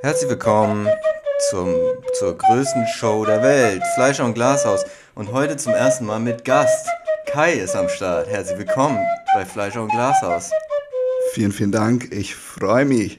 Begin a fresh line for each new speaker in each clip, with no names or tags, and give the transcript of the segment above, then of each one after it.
Herzlich willkommen zum, zur größten Show der Welt, Fleischer und Glashaus. Und heute zum ersten Mal mit Gast. Kai ist am Start. Herzlich willkommen bei Fleischer und Glashaus.
Vielen, vielen Dank. Ich freue mich.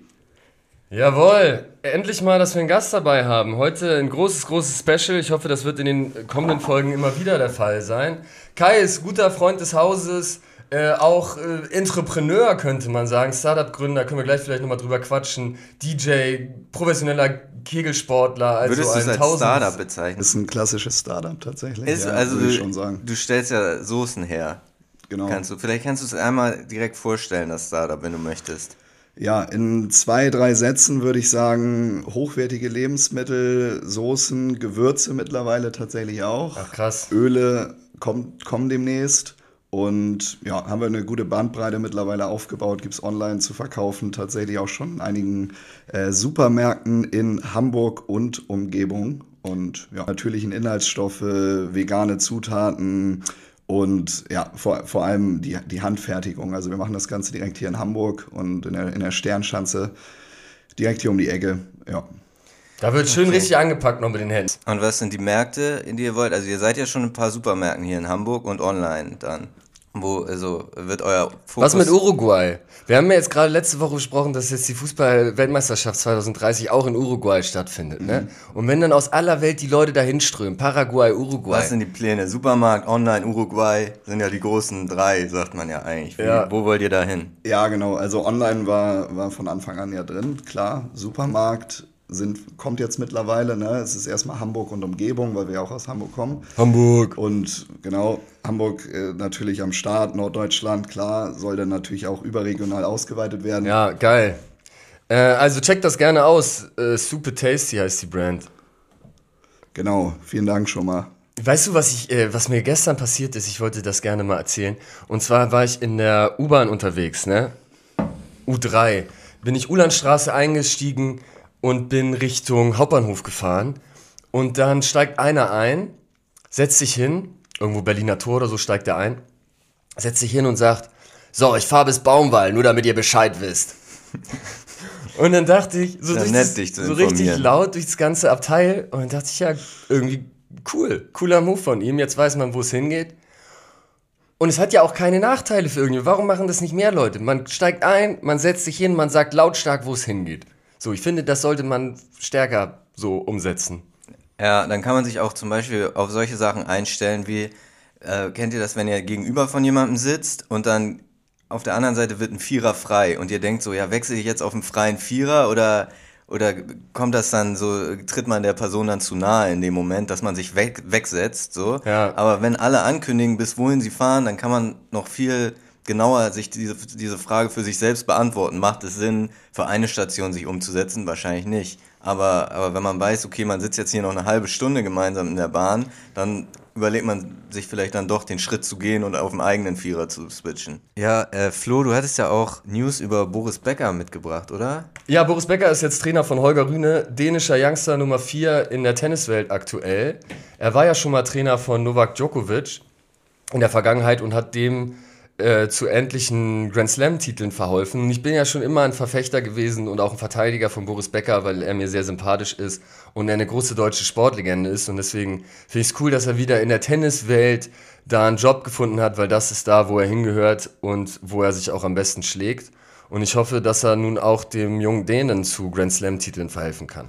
Jawohl, endlich mal, dass wir einen Gast dabei haben. Heute ein großes, großes Special. Ich hoffe, das wird in den kommenden Folgen immer wieder der Fall sein. Kai ist guter Freund des Hauses, äh, auch äh, Entrepreneur könnte man sagen, Startup-Gründer, können wir gleich vielleicht nochmal drüber quatschen, DJ, professioneller Kegelsportler.
Also Würdest du es als Tausend Startup bezeichnen?
Das ist ein klassisches Startup tatsächlich.
Ist, ja, also würde ich schon sagen. Du stellst ja Soßen her. Genau. Kannst du, vielleicht kannst du es einmal direkt vorstellen, das Startup, wenn du möchtest.
Ja, in zwei, drei Sätzen würde ich sagen, hochwertige Lebensmittel, Soßen, Gewürze mittlerweile tatsächlich auch.
Ach krass.
Öle kommt, kommen demnächst. Und ja, haben wir eine gute Bandbreite mittlerweile aufgebaut, gibt es online zu verkaufen, tatsächlich auch schon in einigen äh, Supermärkten in Hamburg und Umgebung. Und ja, natürlichen Inhaltsstoffe, vegane Zutaten und ja, vor, vor allem die, die Handfertigung. Also wir machen das Ganze direkt hier in Hamburg und in der, in der Sternschanze, direkt hier um die Ecke. Ja.
Da wird schön okay. richtig angepackt noch mit den Händen.
Und was sind die Märkte, in die ihr wollt? Also ihr seid ja schon ein paar Supermärkten hier in Hamburg und online dann. Wo, also wird euer
Fokus. Was mit Uruguay? Wir haben ja jetzt gerade letzte Woche besprochen, dass jetzt die Fußball-Weltmeisterschaft 2030 auch in Uruguay stattfindet. Ne? Mhm. Ne? Und wenn dann aus aller Welt die Leute dahin strömen, Paraguay, Uruguay.
Was sind die Pläne? Supermarkt, Online, Uruguay sind ja die großen drei, sagt man ja eigentlich. Wie, ja. Wo wollt ihr da hin?
Ja, genau. Also Online war, war von Anfang an ja drin, klar. Supermarkt, sind, kommt jetzt mittlerweile. Ne? Es ist erstmal Hamburg und Umgebung, weil wir auch aus Hamburg kommen.
Hamburg.
Und genau, Hamburg äh, natürlich am Start, Norddeutschland, klar, soll dann natürlich auch überregional ausgeweitet werden.
Ja, geil. Äh, also checkt das gerne aus. Äh, Super Tasty heißt die Brand.
Genau, vielen Dank schon mal.
Weißt du, was, ich, äh, was mir gestern passiert ist? Ich wollte das gerne mal erzählen. Und zwar war ich in der U-Bahn unterwegs, ne? U3. Bin ich Ulandstraße eingestiegen, und bin Richtung Hauptbahnhof gefahren. Und dann steigt einer ein, setzt sich hin, irgendwo Berliner Tor oder so steigt er ein, setzt sich hin und sagt, so, ich fahre bis Baumwall, nur damit ihr Bescheid wisst. und dann dachte ich, so, ja, das, so richtig laut durch das ganze Abteil, und dann dachte ich, ja, irgendwie cool, cooler Move von ihm, jetzt weiß man, wo es hingeht. Und es hat ja auch keine Nachteile für irgendwie. Warum machen das nicht mehr Leute? Man steigt ein, man setzt sich hin, man sagt lautstark, wo es hingeht. So, ich finde, das sollte man stärker so umsetzen.
Ja, dann kann man sich auch zum Beispiel auf solche Sachen einstellen wie, äh, kennt ihr das, wenn ihr gegenüber von jemandem sitzt und dann auf der anderen Seite wird ein Vierer frei und ihr denkt so, ja, wechsle ich jetzt auf einen freien Vierer oder, oder kommt das dann so, tritt man der Person dann zu nahe in dem Moment, dass man sich weg, wegsetzt, so. Ja. Aber wenn alle ankündigen, bis wohin sie fahren, dann kann man noch viel genauer sich diese, diese Frage für sich selbst beantworten. Macht es Sinn, für eine Station sich umzusetzen? Wahrscheinlich nicht. Aber, aber wenn man weiß, okay, man sitzt jetzt hier noch eine halbe Stunde gemeinsam in der Bahn, dann überlegt man sich vielleicht dann doch den Schritt zu gehen und auf dem eigenen Vierer zu switchen. Ja, äh, Flo, du hattest ja auch News über Boris Becker mitgebracht, oder?
Ja, Boris Becker ist jetzt Trainer von Holger Rühne, dänischer Youngster Nummer 4 in der Tenniswelt aktuell. Er war ja schon mal Trainer von Novak Djokovic in der Vergangenheit und hat dem äh, zu endlichen Grand Slam-Titeln verholfen. Ich bin ja schon immer ein Verfechter gewesen und auch ein Verteidiger von Boris Becker, weil er mir sehr sympathisch ist und er eine große deutsche Sportlegende ist. Und deswegen finde ich es cool, dass er wieder in der Tenniswelt da einen Job gefunden hat, weil das ist da, wo er hingehört und wo er sich auch am besten schlägt. Und ich hoffe, dass er nun auch dem jungen Dänen zu Grand Slam-Titeln verhelfen kann.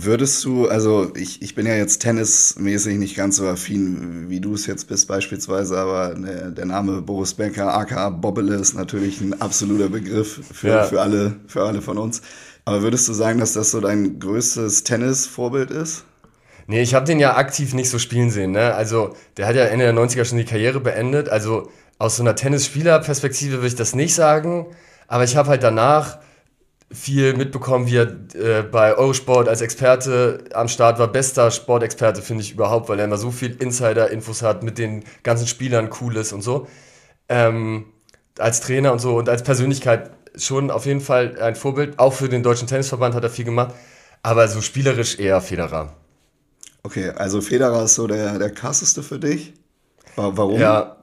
Würdest du, also ich, ich bin ja jetzt tennismäßig nicht ganz so affin, wie du es jetzt bist beispielsweise, aber der, der Name Boris Becker, aka Bobbele, ist natürlich ein absoluter Begriff für, ja. für, alle, für alle von uns. Aber würdest du sagen, dass das so dein größtes Tennisvorbild ist?
Nee, ich habe den ja aktiv nicht so spielen sehen. Ne? Also der hat ja Ende der 90er schon die Karriere beendet. Also aus so einer Tennisspielerperspektive würde ich das nicht sagen. Aber ich habe halt danach viel mitbekommen, wie er äh, bei Eurosport als Experte am Start war. Bester Sportexperte, finde ich überhaupt, weil er immer so viel Insider-Infos hat mit den ganzen Spielern, Cooles und so. Ähm, als Trainer und so und als Persönlichkeit schon auf jeden Fall ein Vorbild. Auch für den Deutschen Tennisverband hat er viel gemacht, aber so spielerisch eher Federer.
Okay, also Federer ist so der, der krasseste für dich. Warum?
Ja,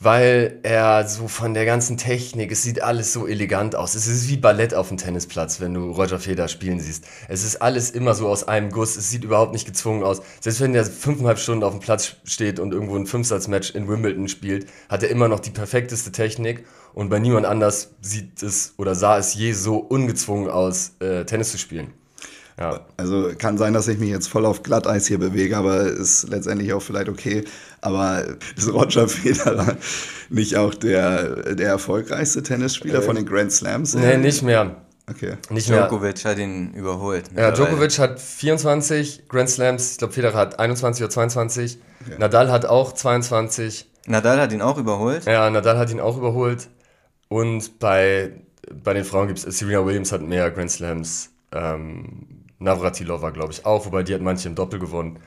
weil er so von der ganzen Technik, es sieht alles so elegant aus. Es ist wie Ballett auf dem Tennisplatz, wenn du Roger Federer spielen siehst. Es ist alles immer so aus einem Guss. Es sieht überhaupt nicht gezwungen aus. Selbst wenn der fünfeinhalb Stunden auf dem Platz steht und irgendwo ein Fünfsatzmatch in Wimbledon spielt, hat er immer noch die perfekteste Technik. Und bei niemand anders sieht es oder sah es je so ungezwungen aus, äh, Tennis zu spielen.
Ja. Also kann sein, dass ich mich jetzt voll auf Glatteis hier bewege, aber ist letztendlich auch vielleicht okay. Aber ist Roger Federer nicht auch der, der erfolgreichste Tennisspieler äh, von den Grand Slams?
Nee, nicht mehr.
Okay.
Nicht mehr. Djokovic hat ihn überholt.
Ja, Djokovic hat 24 Grand Slams. Ich glaube, Federer hat 21 oder 22. Okay. Nadal hat auch 22.
Nadal hat ihn auch überholt?
Ja, Nadal hat ihn auch überholt. Und bei, bei den Frauen gibt es, Serena Williams hat mehr Grand Slams. Ähm, Navratilova, glaube ich, auch, wobei die hat manche im Doppel gewonnen.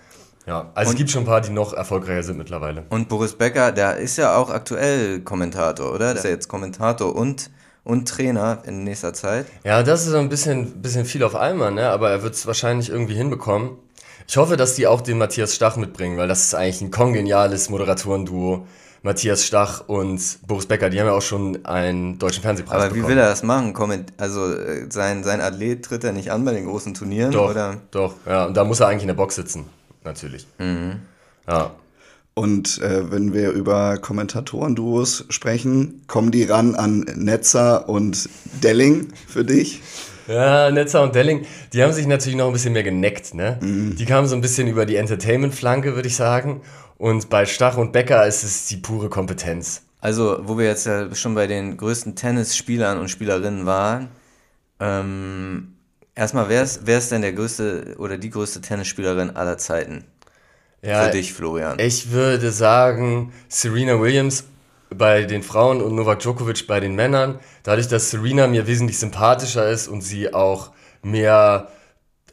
Ja, also und, es gibt schon ein paar, die noch erfolgreicher sind mittlerweile.
Und Boris Becker, der ist ja auch aktuell Kommentator, oder? Der ist ja jetzt Kommentator und, und Trainer in nächster Zeit.
Ja, das ist so ein bisschen, bisschen viel auf einmal, ne? aber er wird es wahrscheinlich irgendwie hinbekommen. Ich hoffe, dass die auch den Matthias Stach mitbringen, weil das ist eigentlich ein kongeniales Moderatorenduo. Matthias Stach und Boris Becker, die haben ja auch schon einen deutschen Fernsehpreis
Aber bekommen. wie will er das machen? Also äh, sein, sein Athlet tritt er nicht an bei den großen Turnieren?
Doch,
oder?
doch, ja. Und da muss er eigentlich in der Box sitzen, natürlich.
Mhm.
Ja.
Und äh, wenn wir über Kommentatoren-Duos sprechen, kommen die ran an Netzer und Delling für dich?
Ja, Netzer und Delling, die haben sich natürlich noch ein bisschen mehr geneckt, ne? Mhm. Die kamen so ein bisschen über die Entertainment-Flanke, würde ich sagen. Und bei Stach und Becker ist es die pure Kompetenz.
Also, wo wir jetzt ja schon bei den größten Tennisspielern und Spielerinnen waren, ähm, erstmal, wer ist, wer ist denn der größte oder die größte Tennisspielerin aller Zeiten? Ja, Für dich, Florian.
Ich würde sagen, Serena Williams bei den Frauen und Novak Djokovic bei den Männern. Dadurch, dass Serena mir wesentlich sympathischer ist und sie auch mehr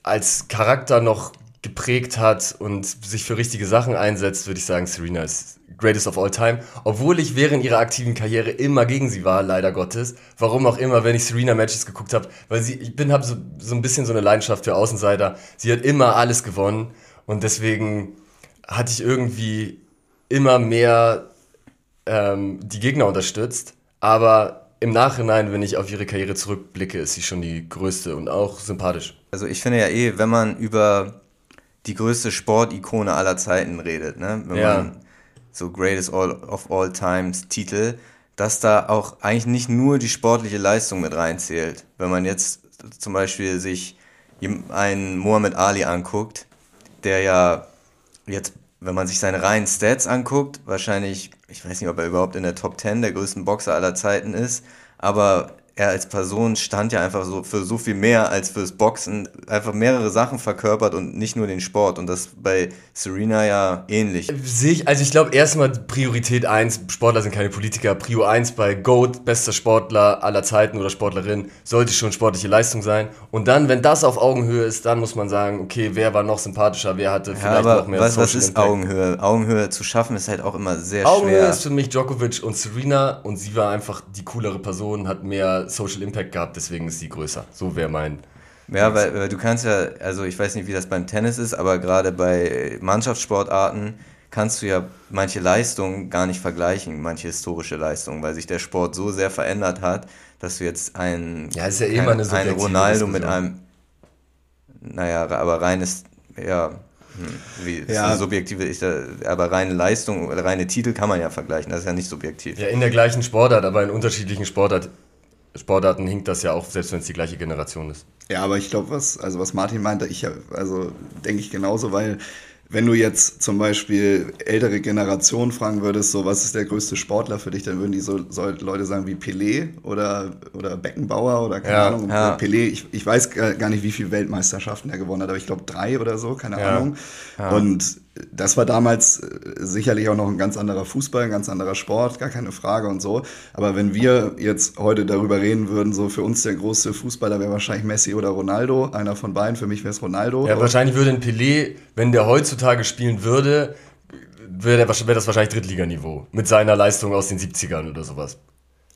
als Charakter noch geprägt hat und sich für richtige Sachen einsetzt, würde ich sagen, Serena ist greatest of all time. Obwohl ich während ihrer aktiven Karriere immer gegen sie war, leider Gottes. Warum auch immer, wenn ich Serena-Matches geguckt habe. Weil sie, ich bin, habe so, so ein bisschen so eine Leidenschaft für Außenseiter. Sie hat immer alles gewonnen und deswegen hatte ich irgendwie immer mehr ähm, die Gegner unterstützt. Aber im Nachhinein, wenn ich auf ihre Karriere zurückblicke, ist sie schon die größte und auch sympathisch.
Also ich finde ja eh, wenn man über die größte Sportikone aller Zeiten redet, ne? Wenn ja. man so Greatest all of All Times Titel, dass da auch eigentlich nicht nur die sportliche Leistung mit reinzählt. Wenn man jetzt zum Beispiel sich einen Muhammad Ali anguckt, der ja jetzt, wenn man sich seine reinen Stats anguckt, wahrscheinlich, ich weiß nicht, ob er überhaupt in der Top 10 der größten Boxer aller Zeiten ist, aber er als Person stand ja einfach so für so viel mehr als fürs Boxen, einfach mehrere Sachen verkörpert und nicht nur den Sport. Und das bei Serena ja ähnlich.
Sehe ich, also ich glaube erstmal Priorität 1, Sportler sind keine Politiker, Prio 1 bei GOAT, bester Sportler aller Zeiten oder Sportlerin, sollte schon sportliche Leistung sein. Und dann, wenn das auf Augenhöhe ist, dann muss man sagen, okay, wer war noch sympathischer, wer hatte vielleicht ja, noch mehr
was, was ist Impact. Augenhöhe? Augenhöhe zu schaffen ist halt auch immer sehr
Augenhöhe
schwer.
Augenhöhe ist für mich Djokovic und Serena und sie war einfach die coolere Person, hat mehr Social Impact gehabt, deswegen ist sie größer. So wäre mein.
Ja, weil, weil, du kannst ja, also ich weiß nicht, wie das beim Tennis ist, aber gerade bei Mannschaftssportarten kannst du ja manche Leistungen gar nicht vergleichen, manche historische Leistungen, weil sich der Sport so sehr verändert hat, dass du jetzt ein,
ja, ist ja eh eine
ein Ronaldo mit einem, naja, aber reines, ja, hm, wie ja. subjektive ist ja, aber reine Leistung oder reine Titel kann man ja vergleichen, das ist ja nicht subjektiv.
Ja, in der gleichen Sportart, aber in unterschiedlichen Sportarten Sportarten hinkt das ja auch, selbst wenn es die gleiche Generation ist.
Ja, aber ich glaube, was, also was Martin meinte, ich also denke ich genauso, weil wenn du jetzt zum Beispiel ältere Generationen fragen würdest, so was ist der größte Sportler für dich, dann würden die so, so Leute sagen wie Pelé oder, oder Beckenbauer oder keine ja, Ahnung. Ja. Pelé, ich, ich weiß gar nicht, wie viele Weltmeisterschaften er gewonnen hat, aber ich glaube drei oder so, keine ja. Ahnung. Und das war damals äh, sicherlich auch noch ein ganz anderer Fußball, ein ganz anderer Sport, gar keine Frage und so. Aber wenn wir jetzt heute darüber reden würden, so für uns der große Fußballer wäre wahrscheinlich Messi oder Ronaldo, einer von beiden. Für mich wäre es Ronaldo.
Ja, wahrscheinlich würde ein Pelé, wenn der heutzutage spielen würde, wäre wär das wahrscheinlich Drittliganiveau. Mit seiner Leistung aus den 70ern oder sowas.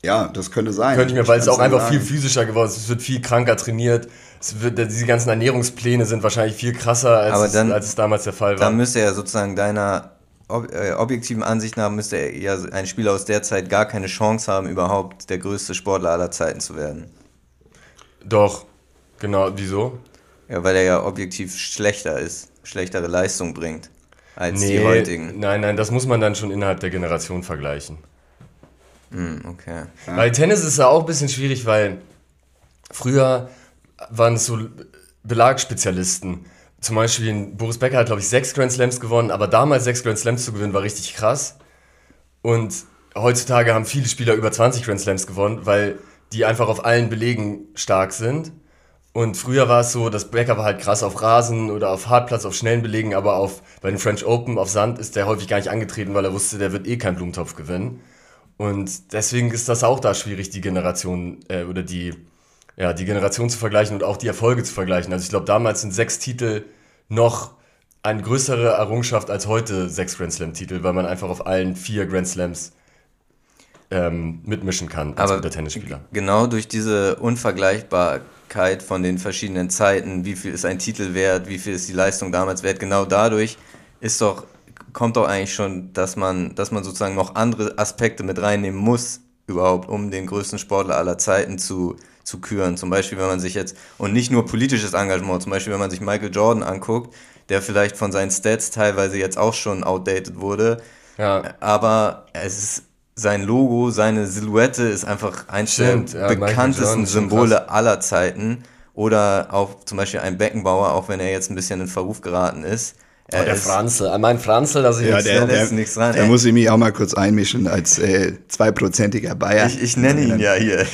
Ja, das könnte sein.
Könnte ich mir, weil es auch einfach sagen. viel physischer geworden ist. Es wird viel kranker trainiert. Wird, diese ganzen Ernährungspläne sind wahrscheinlich viel krasser, als,
dann,
es, als es damals der Fall war.
Dann müsste ja sozusagen deiner ob, äh, objektiven Ansicht nach müsste ja ein Spieler aus der Zeit gar keine Chance haben, überhaupt der größte Sportler aller Zeiten zu werden.
Doch, genau, wieso?
Ja, weil er ja objektiv schlechter ist, schlechtere Leistung bringt als nee, die heutigen.
Nein, nein, das muss man dann schon innerhalb der Generation vergleichen.
Mm, okay.
Bei Tennis ist es ja auch ein bisschen schwierig, weil früher waren es so Belagsspezialisten. Zum Beispiel Boris Becker hat, glaube ich, sechs Grand Slams gewonnen, aber damals sechs Grand Slams zu gewinnen war richtig krass. Und heutzutage haben viele Spieler über 20 Grand Slams gewonnen, weil die einfach auf allen Belegen stark sind. Und früher war es so, dass Becker war halt krass auf Rasen oder auf Hartplatz, auf schnellen Belegen, aber auf, bei den French Open auf Sand ist der häufig gar nicht angetreten, weil er wusste, der wird eh keinen Blumentopf gewinnen. Und deswegen ist das auch da schwierig, die Generation äh, oder die, ja, die Generation zu vergleichen und auch die Erfolge zu vergleichen. Also ich glaube, damals sind sechs Titel noch eine größere Errungenschaft als heute sechs Grand Slam-Titel, weil man einfach auf allen vier Grand Slams ähm, mitmischen kann
als Aber Tennisspieler. Genau durch diese Unvergleichbarkeit von den verschiedenen Zeiten, wie viel ist ein Titel wert, wie viel ist die Leistung damals wert, genau dadurch ist doch, kommt doch eigentlich schon, dass man, dass man sozusagen noch andere Aspekte mit reinnehmen muss, überhaupt, um den größten Sportler aller Zeiten zu, zu küren. Zum Beispiel, wenn man sich jetzt, und nicht nur politisches Engagement, zum Beispiel, wenn man sich Michael Jordan anguckt, der vielleicht von seinen Stats teilweise jetzt auch schon outdated wurde. Ja. Aber es ist sein Logo, seine Silhouette ist einfach eins der ja, bekanntesten Symbole aller Zeiten. Oder auch zum Beispiel ein Beckenbauer, auch wenn er jetzt ein bisschen in Verruf geraten ist.
Oh, der Franzl, mein Franzl, dass ich
ja, der, der, nichts ran. Da muss ich mich auch mal kurz einmischen als äh, zweiprozentiger Bayer.
Ich, ich nenne ihn ja hier.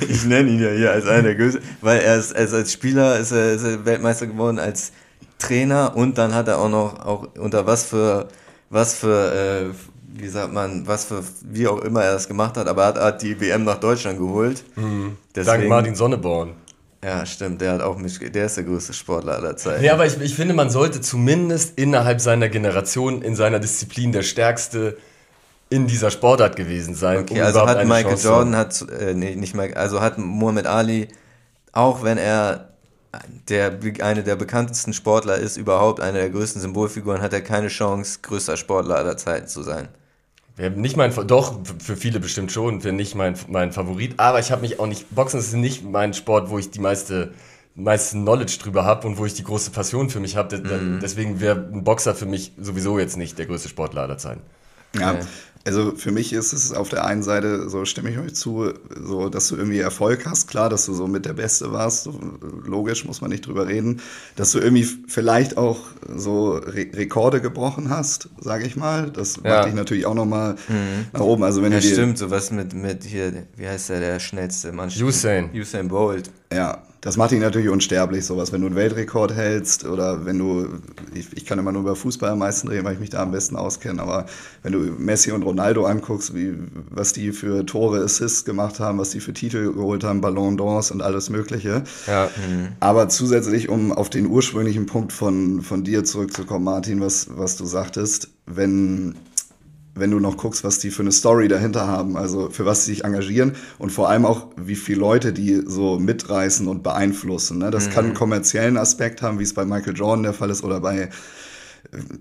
Ich, ich nenne ihn ja hier als einer der größten, weil er ist, also als Spieler ist er, ist er Weltmeister geworden, als Trainer und dann hat er auch noch auch unter was für was für äh, wie sagt man, was für, wie auch immer er das gemacht hat, aber er hat, hat die WM nach Deutschland geholt.
Mhm. Dank Martin Sonneborn.
Ja, stimmt, der hat auch mich, der ist der größte Sportler aller Zeiten.
Ja, aber ich, ich finde, man sollte zumindest innerhalb seiner Generation in seiner Disziplin der stärkste in dieser Sportart gewesen sein.
Okay, um also hat Michael Chance Jordan, hat, äh, nee, nicht Michael, also hat Muhammad Ali, auch wenn er der, eine der bekanntesten Sportler ist, überhaupt eine der größten Symbolfiguren, hat er keine Chance, größter Sportler aller Zeiten zu sein.
Nicht mein, doch, für viele bestimmt schon, für nicht mein, mein Favorit, aber ich habe mich auch nicht, Boxen ist nicht mein Sport, wo ich die meiste, meiste Knowledge drüber habe und wo ich die große Passion für mich habe. Mhm. Deswegen wäre ein Boxer für mich sowieso jetzt nicht der größte Sportler aller Zeiten.
Ja, also für mich ist es auf der einen Seite, so stimme ich euch zu, so dass du irgendwie Erfolg hast, klar, dass du so mit der Beste warst, so, logisch, muss man nicht drüber reden, dass du irgendwie vielleicht auch so Re Rekorde gebrochen hast, sage ich mal, das ja. macht dich natürlich auch nochmal mhm. nach oben. Also wenn
ja, stimmt, sowas mit, mit hier, wie heißt der, der schnellste Mann?
Usain.
Usain Bolt.
Ja, das macht dich natürlich unsterblich, sowas, wenn du einen Weltrekord hältst oder wenn du, ich, ich, kann immer nur über Fußball am meisten reden, weil ich mich da am besten auskenne, aber wenn du Messi und Ronaldo anguckst, wie, was die für Tore, Assists gemacht haben, was die für Titel geholt haben, Ballon d'Ors und alles Mögliche. Ja. Mhm. Aber zusätzlich, um auf den ursprünglichen Punkt von, von dir zurückzukommen, Martin, was, was du sagtest, wenn wenn du noch guckst, was die für eine Story dahinter haben, also für was sie sich engagieren und vor allem auch, wie viele Leute die so mitreißen und beeinflussen. Ne? Das mhm. kann einen kommerziellen Aspekt haben, wie es bei Michael Jordan der Fall ist oder bei äh,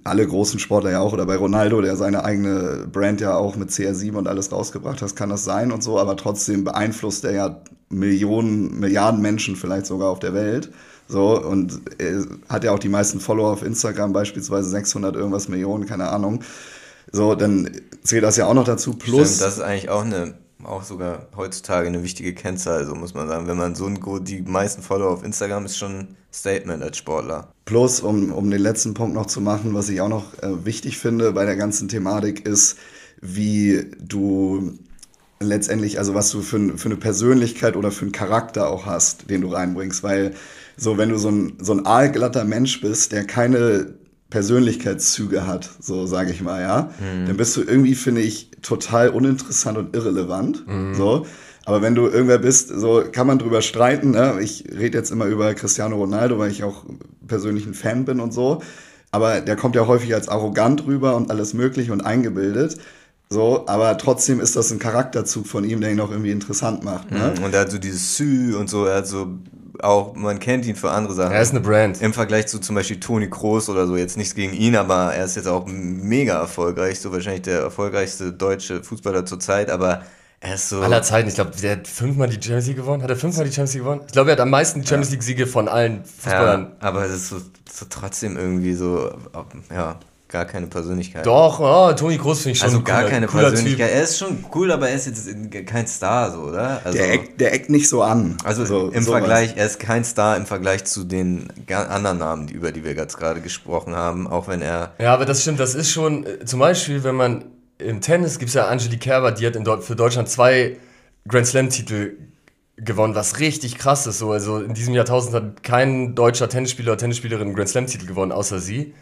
alle großen Sportler ja auch oder bei Ronaldo, der seine eigene Brand ja auch mit CR7 und alles rausgebracht hat, kann das sein und so, aber trotzdem beeinflusst er ja Millionen, Milliarden Menschen vielleicht sogar auf der Welt. So, und er hat ja auch die meisten Follower auf Instagram, beispielsweise 600 irgendwas Millionen, keine Ahnung. So, dann zählt das ja auch noch dazu. Plus.
Stimmt, das ist eigentlich auch eine, auch sogar heutzutage eine wichtige Kennzahl, also muss man sagen. Wenn man so ein, die meisten Follower auf Instagram ist schon ein Statement als Sportler.
Plus, um, um den letzten Punkt noch zu machen, was ich auch noch äh, wichtig finde bei der ganzen Thematik ist, wie du letztendlich, also was du für, für eine Persönlichkeit oder für einen Charakter auch hast, den du reinbringst, weil so, wenn du so ein, so ein aalglatter Mensch bist, der keine Persönlichkeitszüge hat, so sage ich mal, ja, mhm. dann bist du irgendwie, finde ich, total uninteressant und irrelevant. Mhm. So. Aber wenn du irgendwer bist, so kann man drüber streiten. Ne? Ich rede jetzt immer über Cristiano Ronaldo, weil ich auch persönlich ein Fan bin und so. Aber der kommt ja häufig als arrogant rüber und alles mögliche und eingebildet. So, aber trotzdem ist das ein Charakterzug von ihm, der ihn auch irgendwie interessant macht. Ne?
Mhm. Und er hat so dieses Sü und so, er hat so auch, man kennt ihn für andere Sachen.
Er ist eine Brand.
Im Vergleich zu zum Beispiel Toni Kroos oder so, jetzt nichts gegen ihn, aber er ist jetzt auch mega erfolgreich, so wahrscheinlich der erfolgreichste deutsche Fußballer zur Zeit, aber er ist so.
Aller Zeiten, ich glaube, der hat fünfmal die Champions League gewonnen. Hat er fünfmal die Champions League gewonnen? Ich glaube, er hat am meisten die Champions League-Siege von allen Fußballern.
Ja, aber es ist so, so trotzdem irgendwie so, ja, gar keine Persönlichkeit.
Doch, oh, Toni Kroos finde ich schon
Also
ein
gar
cooler,
keine
cooler
Persönlichkeit.
Typ.
Er ist schon cool, aber er ist jetzt kein Star, so, oder? Also,
Der eckt, der eckt nicht so an.
also
so,
im
sowas.
Vergleich, er ist kein Star im Vergleich zu den anderen Namen, die, über die wir jetzt gerade gesprochen haben, auch wenn er.
Ja, aber das stimmt, das ist schon, äh, zum Beispiel, wenn man im Tennis gibt es ja Angelique Kerber, die hat in für Deutschland zwei Grand Slam-Titel gewonnen, was richtig krass ist. So. Also in diesem Jahrtausend hat kein deutscher Tennisspieler oder Tennisspielerin einen Grand Slam-Titel gewonnen, außer sie.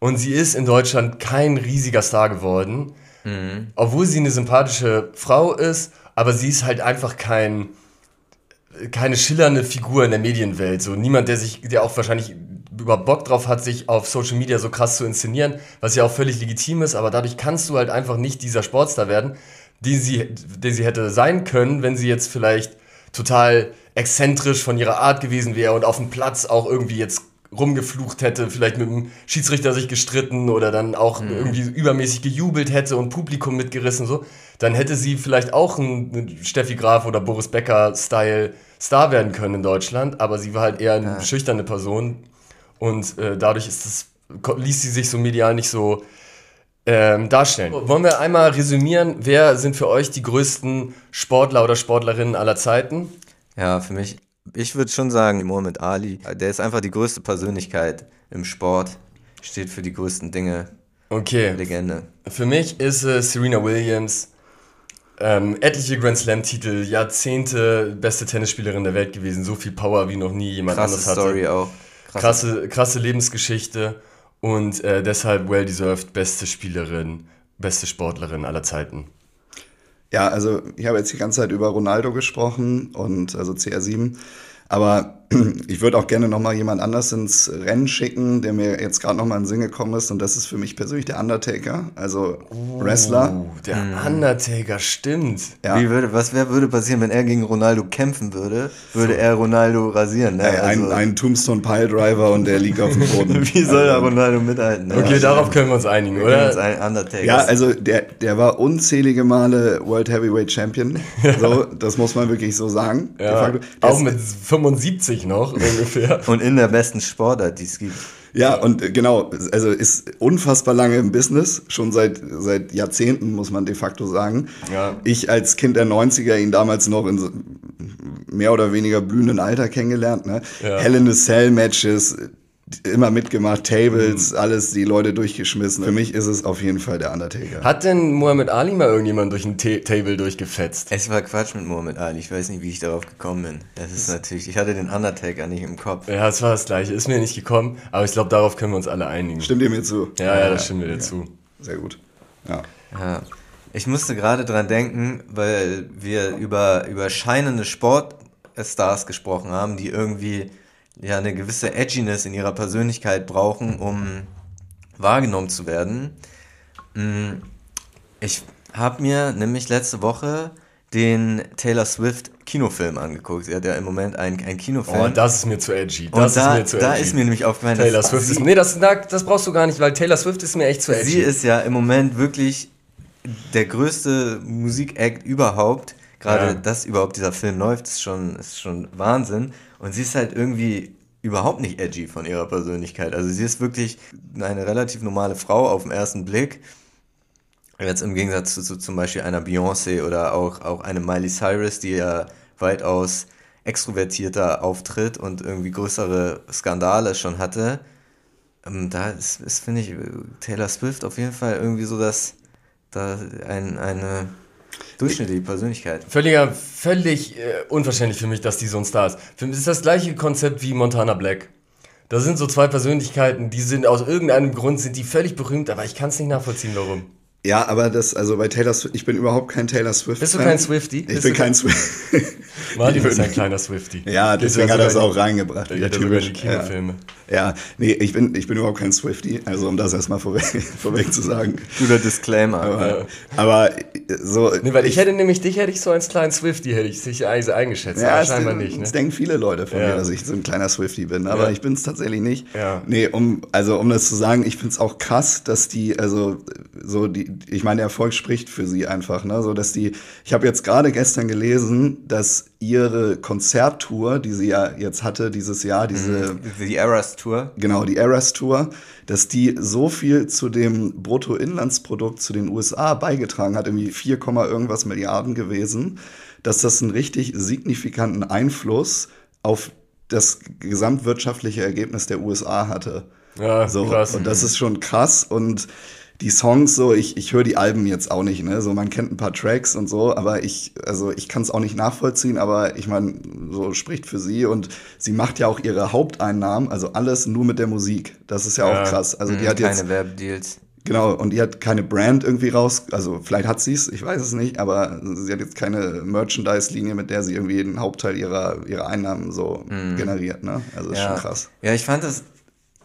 Und sie ist in Deutschland kein riesiger Star geworden, obwohl sie eine sympathische Frau ist, aber sie ist halt einfach kein, keine schillernde Figur in der Medienwelt. So niemand, der sich, der auch wahrscheinlich über Bock drauf hat, sich auf Social Media so krass zu inszenieren, was ja auch völlig legitim ist, aber dadurch kannst du halt einfach nicht dieser Sportstar werden, den sie, den sie hätte sein können, wenn sie jetzt vielleicht total exzentrisch von ihrer Art gewesen wäre und auf dem Platz auch irgendwie jetzt rumgeflucht hätte, vielleicht mit dem Schiedsrichter sich gestritten oder dann auch irgendwie übermäßig gejubelt hätte und Publikum mitgerissen so, dann hätte sie vielleicht auch ein, Steffi Graf oder Boris Becker Style Star werden können in Deutschland, aber sie war halt eher eine schüchterne Person und äh, dadurch ist ko- ließ sie sich so medial nicht so ähm, darstellen. Wollen wir einmal resümieren, wer sind für euch die größten Sportler oder Sportlerinnen aller Zeiten?
Ja, für mich, ich würde schon sagen, Muhammad Ali, der ist einfach die größte Persönlichkeit im Sport, steht für die größten Dinge,
Okay,
Legende.
für mich ist es Serena Williams, ähm, etliche Grand Slam-Titel, Jahrzehnte beste Tennisspielerin der Welt gewesen, so viel Power wie noch nie jemand
Krasse
anderes hatte.
Story auch.
krasse, krasse Lebensgeschichte und äh, deshalb well deserved beste Spielerin, beste Sportlerin aller Zeiten.
Ja, also ich habe jetzt die ganze Zeit über Ronaldo gesprochen und also CR7. Aber ich würde auch gerne nochmal jemand anders ins Rennen schicken, der mir jetzt gerade nochmal in den Sinn gekommen ist. Und das ist für mich persönlich der Undertaker, also Wrestler.
Uh, der Undertaker, stimmt.
Ja.
Wie würde, was wär, würde passieren, wenn er gegen Ronaldo kämpfen würde? Würde er Ronaldo rasieren? Ne?
Ey, ein,
Also,
ein Tombstone Pile Driver und der liegt auf dem Boden.
wie soll er
Also,
Ronaldo mithalten? Ne?
Okay, darauf können wir uns einigen,
wir können uns
oder?
ein Undertaker.
Ja, also der, der war unzählige Male World Heavyweight Champion. So, das muss man wirklich so sagen.
Ja, auch mit 75 noch ungefähr.
Und in der besten Sportart, die es gibt.
Ja, und genau, also ist unfassbar lange im Business, schon seit, seit Jahrzehnten, muss man de facto sagen.
Ja.
Ich als Kind der 90er ihn damals noch in so mehr oder weniger blühenden Alter kennengelernt. Ne?
Ja.
Hell in a Cell Matches, immer mitgemacht, Tables, alles die Leute durchgeschmissen. Für mich ist es auf jeden Fall der Undertaker.
Hat denn Muhammad Ali mal irgendjemand durch ein Ta Table durchgefetzt?
Es war Quatsch mit Muhammad Ali. Ich weiß nicht, wie ich darauf gekommen bin. Das ist natürlich, ich hatte den Undertaker nicht im Kopf.
Ja, es war das gleiche. Ist mir nicht gekommen, aber ich glaube, darauf können wir uns alle einigen.
Stimmt ihr mir zu?
Ja, ja, das stimmt mir dazu.
Sehr gut. Ja.
Ja. Ich musste gerade dran denken, weil wir über, über scheinende Sportstars gesprochen haben, die irgendwie ja eine gewisse Edginess in ihrer Persönlichkeit brauchen, um wahrgenommen zu werden. Mm, Ich habe mir nämlich letzte Woche den Taylor Swift Kinofilm angeguckt. Sie hat ja im Moment einen, einen Kinofilm.
Oh, das ist mir zu edgy.
Und
Das
da,
ist mir zu
da
edgy.
ist mir nämlich aufgefallen,
Taylor
dass
Swift ist. Nee, das, das brauchst du gar nicht, weil Taylor Swift ist mir echt zu edgy.
Sie ist ja im Moment wirklich der größte Musikact überhaupt. Gerade,
Ja.
dass überhaupt dieser Film läuft, ist schon, ist schon Wahnsinn. Und sie ist halt irgendwie überhaupt nicht edgy von ihrer Persönlichkeit. Also sie ist wirklich eine relativ normale Frau auf den ersten Blick. Jetzt im Gegensatz zu, zu zum Beispiel einer Beyoncé oder auch, auch eine Miley Cyrus, die ja weitaus extrovertierter auftritt und irgendwie größere Skandale schon hatte. Ähm, da ist, ist finde ich, Taylor Swift auf jeden Fall irgendwie so das, da ein, eine durchschnittliche Persönlichkeit.
Völliger, völlig äh, unverständlich für mich, dass die so ein Star ist. Für mich ist das gleiche Konzept wie Montana Black. Da sind so zwei Persönlichkeiten, die sind aus irgendeinem Grund sind die völlig berühmt, aber ich kann es nicht nachvollziehen, warum.
Ja, aber das, also bei Taylor Swift, ich bin überhaupt kein Taylor Swift.
Bist du kein Swifty?
Ich
Bist
bin kein Swifty.
Martin ist ein kleiner Swifty.
Ja, deswegen hat er es auch reingebracht.
Der
wieder
geht die.
Ja.
Kinofilme.
Ja, nee, ich bin, ich bin überhaupt kein Swifty, also um das erstmal vorweg, vorweg zu sagen.
Guter Disclaimer.
Aber, aber so.
Nee, weil ich hätte nämlich, dich hätte ich so als kleinen Swifty, hätte ich sich also eingeschätzt,
ja,
aber scheinbar nicht, ne?
es denken viele Leute von
Ja.
mir, dass ich so ein kleiner Swifty bin, aber
Ja.
ich bin es tatsächlich nicht.
Ja.
Nee, um, also um das zu sagen, ich finde es auch krass, dass die, also so die, ich meine, der Erfolg spricht für sie einfach, ne? So dass die, ich habe jetzt gerade gestern gelesen, dass ihre Konzerttour, die sie ja jetzt hatte dieses Jahr, diese
Die Eras Tour.
Genau, die Eras Tour, dass die so viel zu dem Bruttoinlandsprodukt zu den USA beigetragen hat, irgendwie 4, Komma irgendwas Milliarden gewesen, dass das einen richtig signifikanten Einfluss auf das gesamtwirtschaftliche Ergebnis der USA hatte.
Ja,
so,
krass.
Und das ist schon krass und die Songs so, ich, ich höre die Alben jetzt auch nicht, ne? So, man kennt ein paar Tracks und so, aber ich, also ich kann es auch nicht nachvollziehen, aber ich meine, so spricht für sie und sie macht ja auch ihre Haupteinnahmen, also alles nur mit der Musik. Das ist ja,
Ja.
auch krass. Also die
Mhm,
hat jetzt,
Keine Werbedeals.
genau, und die hat keine Brand irgendwie raus, also vielleicht hat sie es, ich weiß es nicht, aber sie hat jetzt keine Merchandise-Linie, mit der sie irgendwie den Hauptteil ihrer, ihrer Einnahmen so generiert, ne? Also ist schon krass.
Ja, ich fand das,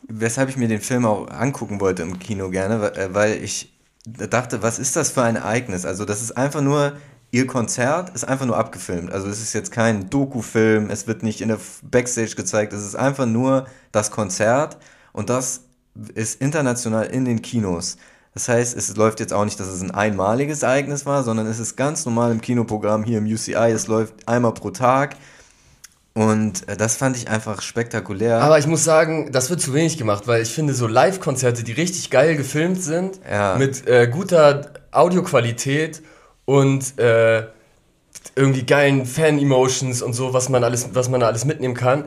weshalb ich mir den Film auch angucken wollte im Kino gerne, äh, weil ich dachte, was ist das für ein Ereignis? Also das ist einfach nur, ihr Konzert ist einfach nur abgefilmt. Also es ist jetzt kein Doku-Film, es wird nicht in der Backstage gezeigt, es ist einfach nur das Konzert und das ist international in den Kinos. Das heißt, es läuft jetzt auch nicht, dass es ein einmaliges Ereignis war, sondern es ist ganz normal im Kinoprogramm hier im UCI. Es läuft einmal pro Tag. Und äh, das fand ich einfach spektakulär.
Aber ich muss sagen, das wird zu wenig gemacht, weil ich finde, so Live-Konzerte, die richtig geil gefilmt sind,
Ja.
mit äh, guter Audioqualität und äh, irgendwie geilen Fan-Emotions und so, was man alles, was man da alles mitnehmen kann,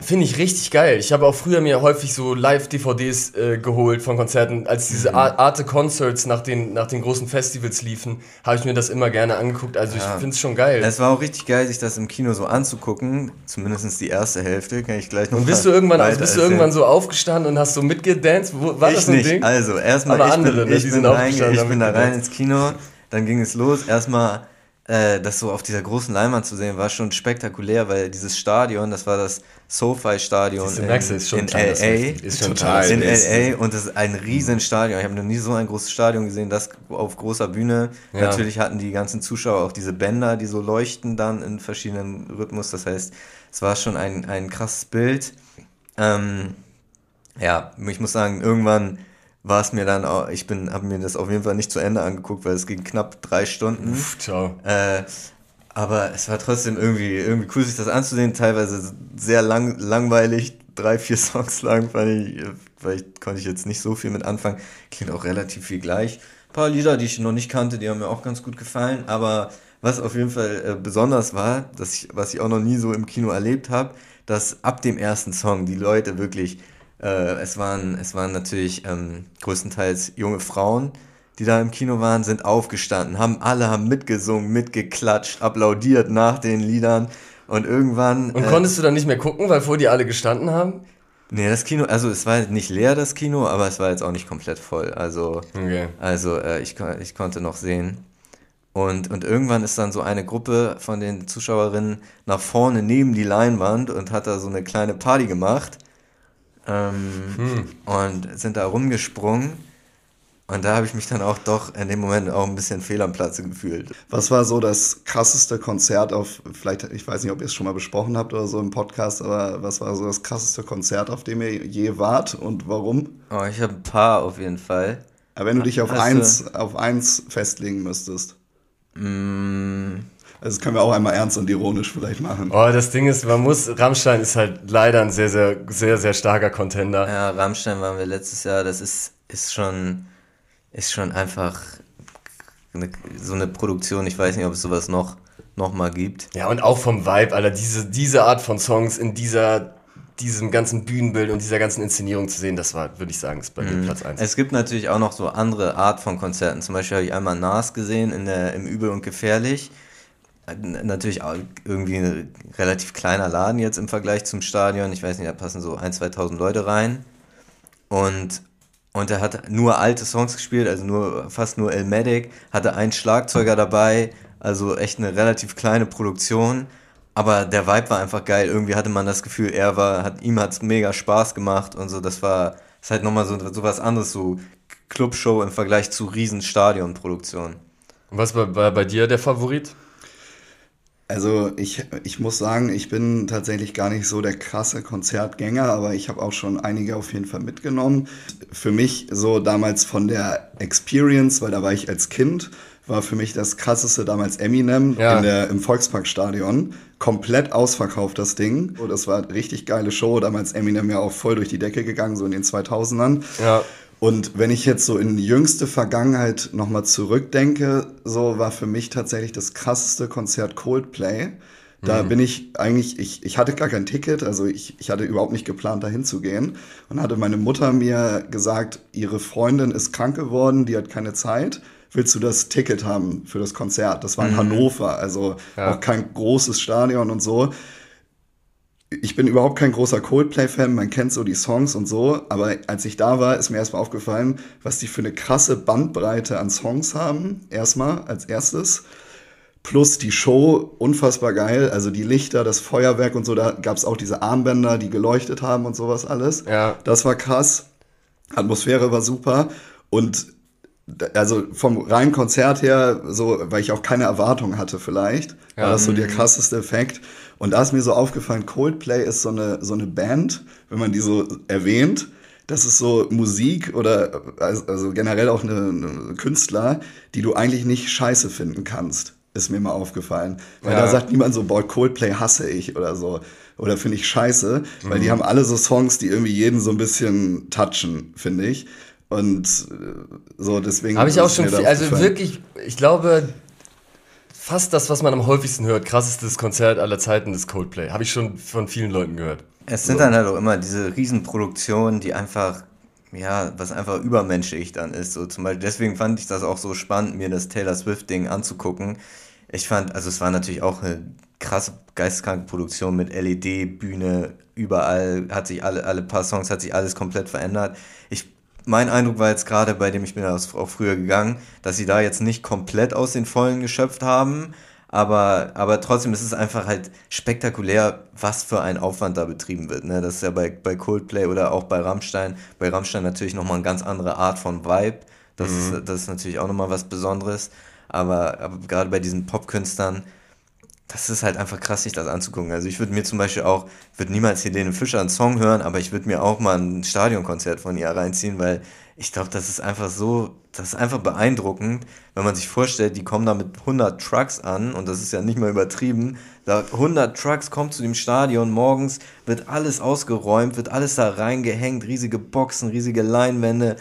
finde ich richtig geil. Ich habe auch früher mir häufig so Live-DVDs äh, geholt von Konzerten, als diese
Mhm.
Ar- Arte-Concerts nach den, nach den großen Festivals liefen, habe ich mir das immer gerne angeguckt. Also ich finde es schon geil.
es war auch richtig geil, sich das im Kino so anzugucken. Zumindest die erste Hälfte, kann ich gleich noch
und bist du irgendwann,
weiter
bist du irgendwann so aufgestanden und hast so mitgedanced? Wo, war
ich
das so ein
nicht.
Ding?
Also, erstmal,
Aber
ich,
andere,
bin,
ne,
ich,
die
bin
sind
rein,
aufgestanden,
ich bin da rein ins Kino, dann ging es los. Erstmal äh, das so auf dieser großen Leinwand zu sehen, war schon spektakulär, weil dieses Stadion, das war das SoFi-Stadion in,
merkst ist schon
in. L.A.
Ist schon
Total.
In. LA und das ist ein riesen Stadion. Ich habe noch nie so ein großes Stadion gesehen, das auf großer Bühne.
Ja.
Natürlich hatten die ganzen Zuschauer auch diese Bänder, die so leuchten dann in verschiedenen Rhythmus. Das heißt, es war schon ein, ein krasses Bild. Ähm, ja, ich muss sagen, irgendwann war es mir dann auch, ich bin, habe mir das auf jeden Fall nicht zu Ende angeguckt, weil es ging knapp drei Stunden.
Uff, ciao.
Äh, aber es war trotzdem irgendwie, irgendwie cool, sich das anzusehen. Teilweise sehr lang, langweilig, drei, vier Songs lang, fand ich, vielleicht konnte ich jetzt nicht so viel mit anfangen. Klingt auch relativ viel gleich. Ein paar Lieder, die ich noch nicht kannte, die haben mir auch ganz gut gefallen. Aber was auf jeden Fall äh, besonders war, dass ich, was ich auch noch nie so im Kino erlebt habe, dass ab dem ersten Song die Leute wirklich, äh, es waren, es waren natürlich ähm, größtenteils junge Frauen, die da im Kino waren, sind aufgestanden, haben alle haben mitgesungen, mitgeklatscht, applaudiert nach den Liedern und irgendwann.
Und
äh,
konntest du dann nicht mehr gucken, weil vor dir alle gestanden haben?
Nee, das Kino, also es war nicht leer, das Kino, aber es war jetzt auch nicht komplett voll. Also,
Okay.
also äh, ich, ich konnte noch sehen. Und, und irgendwann ist dann so eine Gruppe von den Zuschauerinnen nach vorne neben die Leinwand und hat da so eine kleine Party gemacht. Ähm, Und sind da rumgesprungen. Und da habe ich mich dann auch doch in dem Moment auch ein bisschen fehl am Platze gefühlt.
Was war so das krasseste Konzert auf, vielleicht, ich weiß nicht, ob ihr es schon mal besprochen habt oder so im Podcast, aber was war so das krasseste Konzert, auf dem ihr je wart und warum?
Oh, ich habe ein paar auf jeden Fall.
Aber wenn du dich auf
Hast du-
eins, auf eins festlegen müsstest.
Mm,
Also das können wir auch einmal ernst und ironisch vielleicht machen.
Oh, das Ding ist, man muss, Rammstein ist halt leider ein sehr, sehr, sehr, sehr starker Contender.
Ja, Rammstein waren wir letztes Jahr. Das ist, ist schon, ist schon einfach eine, so eine Produktion. Ich weiß nicht, ob es sowas noch, noch mal gibt.
Ja, und auch vom Vibe, Alter, diese, diese Art von Songs in dieser, diesem ganzen Bühnenbild und dieser ganzen Inszenierung zu sehen, das war, würde ich sagen, ist bei mir Platz 1.
Es gibt natürlich auch noch so andere Art von Konzerten. Zum Beispiel habe ich einmal Nas gesehen in der, im Übel und Gefährlich. N- Natürlich auch irgendwie ein relativ kleiner Laden jetzt im Vergleich zum Stadion. Ich weiß nicht, da passen so 1.000, 2.000 Leute rein. Und und er hat nur alte Songs gespielt, also nur fast nur Elmatic, hatte einen Schlagzeuger dabei, also echt eine relativ kleine Produktion. Aber der Vibe war einfach geil. Irgendwie hatte man das Gefühl, er war, hat, ihm hat's mega Spaß gemacht und so. Das war, ist halt nochmal so, so was anderes, so Clubshow im Vergleich zu Riesenstadionproduktion.
Was war bei, bei dir der Favorit?
Also ich, ich muss sagen, ich bin tatsächlich gar nicht so der krasse Konzertgänger, aber ich habe auch schon einige auf jeden Fall mitgenommen. Für mich so damals von der Experience, weil da war ich als Kind, war für mich das krasseste damals Eminem
Ja.
in der, im Volksparkstadion. Komplett ausverkauft das Ding. Und das war eine richtig geile Show. Damals Eminem ja auch voll durch die Decke gegangen, so in den 2000ern.
Ja.
Und wenn ich jetzt so in die jüngste Vergangenheit nochmal zurückdenke, so war für mich tatsächlich das krasseste Konzert Coldplay. Da bin ich eigentlich, ich, ich hatte gar kein Ticket, also ich, ich hatte überhaupt nicht geplant, da hinzugehen. Und hatte meine Mutter mir gesagt, ihre Freundin ist krank geworden, die hat keine Zeit. Willst du das Ticket haben für das Konzert? Das war in Hannover, also
Ja.
auch kein großes Stadion und so ich bin überhaupt kein großer Coldplay-Fan, man kennt so die Songs und so, aber als ich da war, ist mir erstmal aufgefallen, was die für eine krasse Bandbreite an Songs haben, erstmal als erstes. Plus die Show, unfassbar geil, also die Lichter, das Feuerwerk und so, da gab es auch diese Armbänder, die geleuchtet haben und sowas alles.
Ja.
Das war krass. Atmosphäre war super und also vom reinen Konzert her, so, weil ich auch keine Erwartung hatte vielleicht, war das so der krasseste Effekt. Und da ist mir so aufgefallen, Coldplay ist so eine, so eine Band, wenn man die so erwähnt, das ist so Musik oder also generell auch eine, eine Künstler, die du eigentlich nicht scheiße finden kannst, ist mir mal aufgefallen. Weil
Ja.
da sagt niemand so, boah, Coldplay hasse ich oder so. Oder finde ich scheiße, weil die haben alle so Songs, die irgendwie jeden so ein bisschen touchen, finde ich. Und äh, so, deswegen.
Habe ich auch schon viel, also wirklich, ich glaube, fast das, was man am häufigsten hört, krassestes Konzert aller Zeiten ist Coldplay. Habe ich schon von vielen Leuten gehört.
Es sind dann halt auch immer diese Riesenproduktionen, die einfach, ja, was einfach übermenschlich dann ist. So zum Beispiel, deswegen fand ich das auch so spannend, mir das Taylor Swift-Ding anzugucken. Ich fand, also es war natürlich auch eine krasse, geisteskranke Produktion mit LED, Bühne, überall hat sich alle, alle paar Songs hat sich alles komplett verändert. Ich, mein Eindruck war jetzt gerade, bei dem ich bin auch früher gegangen, dass sie da jetzt nicht komplett aus den Vollen geschöpft haben, aber, aber trotzdem ist es einfach halt spektakulär, was für ein Aufwand da betrieben wird. Ne? Das ist ja bei, bei Coldplay oder auch bei Rammstein. Bei Rammstein natürlich nochmal eine ganz andere Art von Vibe. Das, ist, das ist natürlich auch nochmal was Besonderes. Aber, aber gerade bei diesen Popkünstlern, das ist halt einfach krass, sich das anzugucken. Also ich würde mir zum Beispiel auch, würde niemals Helene Fischer einen Song hören, aber ich würde mir auch mal ein Stadionkonzert von ihr reinziehen, weil ich glaube, das ist einfach so, das ist einfach beeindruckend, wenn man sich vorstellt, die kommen da mit 100 Trucks an und das ist ja nicht mal übertrieben. Da 100 Trucks kommen zu dem Stadion, morgens wird alles ausgeräumt, wird alles da reingehängt, riesige Boxen, riesige Leinwände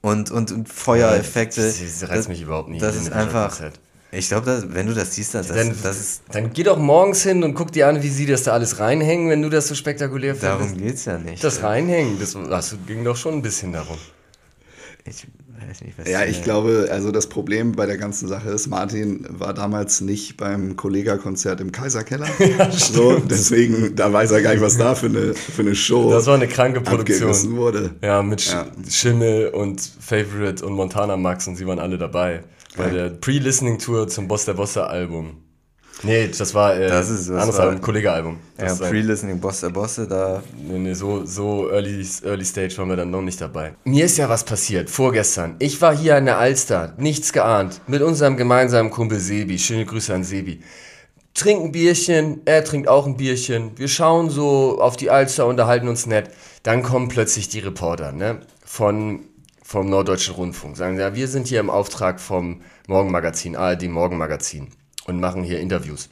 und, und, und Feuereffekte.
Das, das reizt mich überhaupt nicht.
Das ist einfach,
Konzert.
Ich glaube, wenn du das siehst, das,
Dann,
das ist,
dann geh doch morgens hin und guck dir an, wie sie das da alles reinhängen, wenn du das so spektakulär
darum
findest.
geht's ja nicht.
Das Reinhängen, das, das ging doch schon ein bisschen darum.
Ich weiß nicht, was
Ja, ich glaube, also das Problem bei der ganzen Sache ist, Martin war damals nicht beim Kollega-Konzert im Kaiserkeller. so, deswegen, da weiß er gar nicht, was da für eine, für eine Show
Das war eine kranke Produktion.
abgerissen wurde.
Ja, mit
Ja.
Schimmel und Favorite und Montana Max und sie waren alle dabei. Bei der Pre-Listening-Tour zum Boss der Bosse Album. Nee, das war äh,
Das ist- das
anderes
war-
Album, Kollege-Album.
Ja, Pre-Listening Boss der Bosse, da
Nee, nee, so, so early, early Stage waren wir dann noch nicht dabei. Mir ist ja was passiert, vorgestern. Ich war hier an der Alster, nichts geahnt, mit unserem gemeinsamen Kumpel Sebi. Schöne Grüße an Sebi. Trinken ein Bierchen, er trinkt auch ein Bierchen. Wir schauen so auf die Alster, unterhalten uns nett. Dann kommen plötzlich die Reporter, ne? Von, vom Norddeutschen Rundfunk. Sagen, ja, wir sind hier im Auftrag vom Morgenmagazin, ARD Morgenmagazin und machen hier Interviews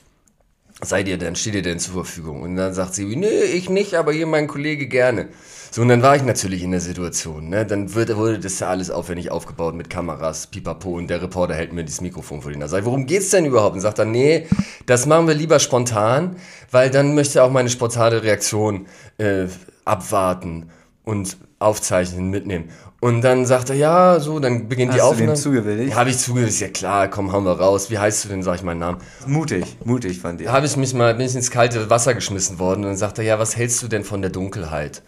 seid ihr denn, steht ihr denn zur Verfügung? Und dann sagt sie, nee, ich nicht, aber hier mein Kollege gerne. So, und dann war ich natürlich in der Situation, ne? Dann wird, wurde das ja alles aufwendig aufgebaut mit Kameras, pipapo, und der Reporter hält mir das Mikrofon vor die Nase. Worum geht's denn überhaupt? Und sagt er, nee, das machen wir lieber spontan, weil dann möchte auch meine spontane Reaktion äh, abwarten und aufzeichnen, mitnehmen. Und dann sagt er, ja, so, dann beginnt
Hast
die
du
Aufnahme.
dem zugewilligt?
Ja, habe ich zugewilligt, ja klar, komm, hauen wir raus. Wie heißt du denn, sag ich meinen Namen.
mutig, mutig von dir.
habe ich mich mal bin ich ins kalte Wasser geschmissen worden und dann sagt er, ja, was hältst du denn von der Dunkelheit?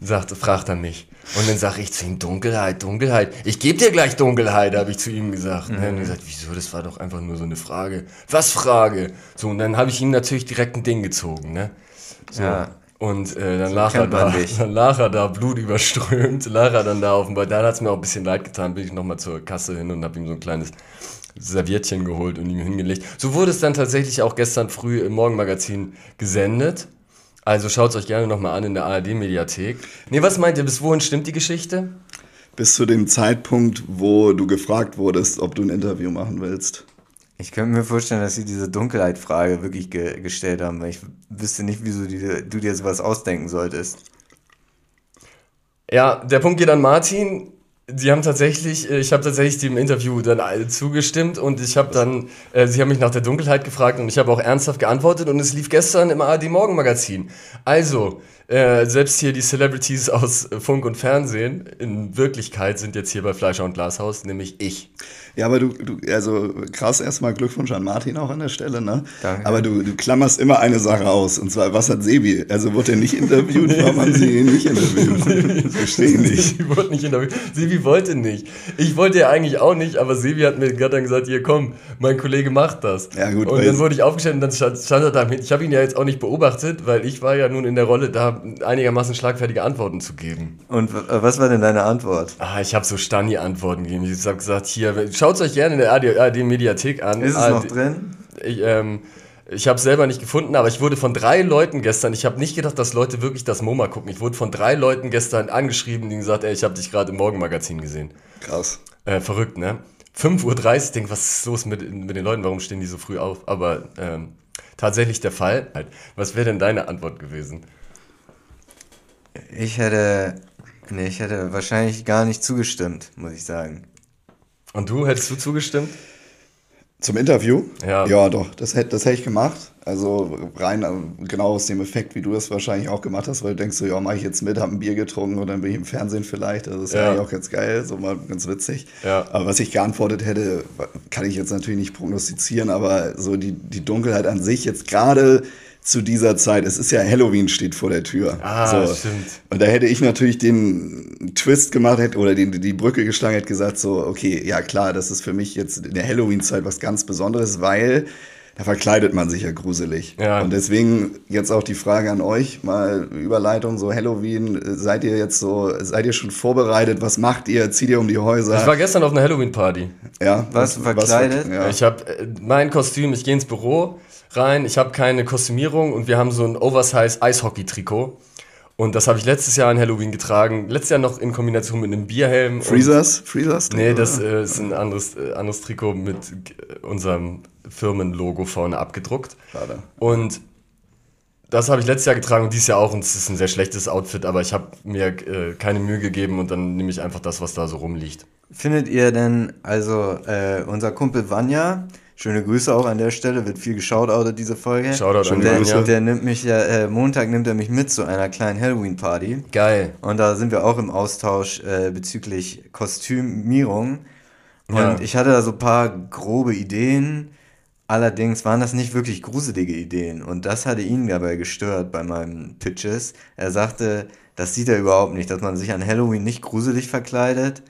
sagt, fragt er mich. Und dann sage ich zu ihm, Dunkelheit, Dunkelheit. Ich gebe dir gleich Dunkelheit, habe ich zu ihm gesagt. Mhm. Und er hat gesagt, wieso, das war doch einfach nur so eine Frage. Was Frage? So, und dann habe ich ihm natürlich direkt ein Ding gezogen, ne? So. Ja. Und äh, dann, so lag er da, dann lag er da, Blut überströmt, lag er dann da auf dem Ball. Dann hat es mir auch ein bisschen leid getan, bin ich nochmal zur Kasse hin und habe ihm so ein kleines Serviettchen geholt und ihm hingelegt. So wurde es dann tatsächlich auch gestern früh im Morgenmagazin gesendet. Also schaut es euch gerne nochmal an in der ARD-Mediathek. Nee, was meint ihr, bis wohin stimmt die Geschichte?
Bis zu dem Zeitpunkt, wo du gefragt wurdest, ob du ein Interview machen willst.
Ich könnte mir vorstellen, dass sie diese Dunkelheit-Frage wirklich ge gestellt haben, weil ich wüsste nicht, wieso die, du dir sowas ausdenken solltest.
Ja, der Punkt geht an Martin. Sie haben tatsächlich, äh, ich habe tatsächlich dem Interview dann zugestimmt und ich habe dann, äh, Sie haben mich nach der Dunkelheit gefragt und ich habe auch ernsthaft geantwortet und es lief gestern im ARD Morgenmagazin. Also, äh, selbst hier die Celebrities aus Funk und Fernsehen in Wirklichkeit sind jetzt hier bei Fleischer und Glashaus, nämlich ich.
Ja, aber du, du, also krass erstmal Glückwunsch an Martin auch an der Stelle, ne? Danke. Aber du, du klammerst immer eine Sache aus, und zwar, was hat Sebi? Also wurde er nicht interviewt, nee, warum haben sie ihn nicht interviewt?
Verstehe nicht. Sebi wurde nicht interviewt. Sebi wollte nicht. Ich wollte ja eigentlich auch nicht, aber Sebi hat mir gerade dann gesagt, hier komm, mein Kollege macht das. Ja, gut. Und dann wurde ich aufgestellt und dann stand, stand er da. Ich habe ihn ja jetzt auch nicht beobachtet, weil ich war ja nun in der Rolle, da einigermaßen schlagfertige Antworten zu geben.
Und was war denn deine Antwort?
Ah, ich habe so Stani-Antworten gegeben. Ich habe gesagt, hier, schau Schaut es euch gerne in der AD-Mediathek an.
Ist es AD, noch drin?
Ich, ähm, ich habe es selber nicht gefunden, aber ich wurde von drei Leuten gestern, ich habe nicht gedacht, dass Leute wirklich das MoMA gucken. Ich wurde von drei Leuten gestern angeschrieben, die gesagt, ey, ich habe dich gerade im Morgenmagazin gesehen.
Krass.
Äh, verrückt, ne? 5.30 Uhr, ich denke, was ist los mit, mit den Leuten, warum stehen die so früh auf? Aber ähm, tatsächlich der Fall. Was wäre denn deine Antwort gewesen?
Ich hätte, nee, ich hätte wahrscheinlich gar nicht zugestimmt, muss ich sagen.
Und du, hättest du zugestimmt?
Zum Interview? Ja. Ja, doch, das hätte das hätt ich gemacht. Also rein äh, genau aus dem Effekt, wie du das wahrscheinlich auch gemacht hast, weil du denkst so, ja, mache ich jetzt mit, habe ein Bier getrunken und dann bin ich im Fernsehen vielleicht. Also das ist ja eigentlich auch ganz geil, so mal ganz witzig. Ja. Aber was ich geantwortet hätte, kann ich jetzt natürlich nicht prognostizieren, aber so die, die Dunkelheit an sich jetzt gerade zu dieser Zeit. Es ist ja Halloween steht vor der Tür.
Ah, so. stimmt.
Und da hätte ich natürlich den Twist gemacht hätte, oder den, die Brücke geschlagen, hätte gesagt so, okay, ja klar, das ist für mich jetzt in der Halloween-Zeit was ganz Besonderes, weil da verkleidet man sich ja gruselig. Ja. Und deswegen jetzt auch die Frage an euch, mal Überleitung, so Halloween, seid ihr jetzt so, seid ihr schon vorbereitet? Was macht ihr? Zieht ihr um die Häuser?
Ich war gestern auf einer Halloween-Party.
Ja. Was, verkleidet?
Was, ja. Ich habe äh, mein Kostüm, ich gehe ins Büro, rein. Ich habe keine Kostümierung und wir haben so ein Oversize Eishockey-Trikot. Und das habe ich letztes Jahr an Halloween getragen. Letztes Jahr noch in Kombination mit einem Bierhelm.
Freezers? Freezers?
Nee, das äh, ist ein anderes, äh, anderes Trikot mit unserem Firmenlogo vorne abgedruckt. Schade. Und das habe ich letztes Jahr getragen und dieses Jahr auch. Und es ist ein sehr schlechtes Outfit, aber ich habe mir äh, keine Mühe gegeben und dann nehme ich einfach das, was da so rumliegt.
Findet ihr denn, also äh, unser Kumpel Vanya, Schöne Grüße auch an der Stelle, wird viel geschautoutet, diese Folge.
Shoutout
an der, Grüße. der nimmt mich ja, äh, Montag nimmt er mich mit zu einer kleinen Halloween-Party.
Geil.
Und da sind wir auch im Austausch äh, bezüglich Kostümierung. Und ja. ich hatte da so ein paar grobe Ideen. Allerdings waren das nicht wirklich gruselige Ideen. Und das hatte ihn dabei gestört bei meinen Pitches. Er sagte, das sieht er überhaupt nicht, dass man sich an Halloween nicht gruselig verkleidet,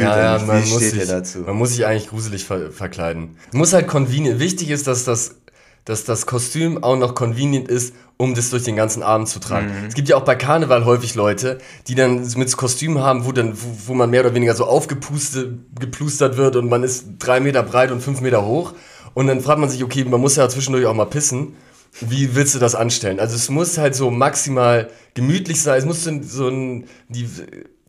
ja, ja, man, muss sich, man muss sich eigentlich gruselig ver verkleiden. Muss halt convenient. Wichtig ist, dass das, dass das Kostüm auch noch convenient ist, um das durch den ganzen Abend zu tragen. Mhm. Es gibt ja auch bei Karneval häufig Leute, die dann mit Kostüm haben, wo, dann, wo, wo man mehr oder weniger so aufgeplustert wird und man ist drei Meter breit und fünf Meter hoch. Und dann fragt man sich, okay, man muss ja zwischendurch auch mal pissen. Wie willst du das anstellen? Also es muss halt so maximal gemütlich sein. Es muss so ein, die,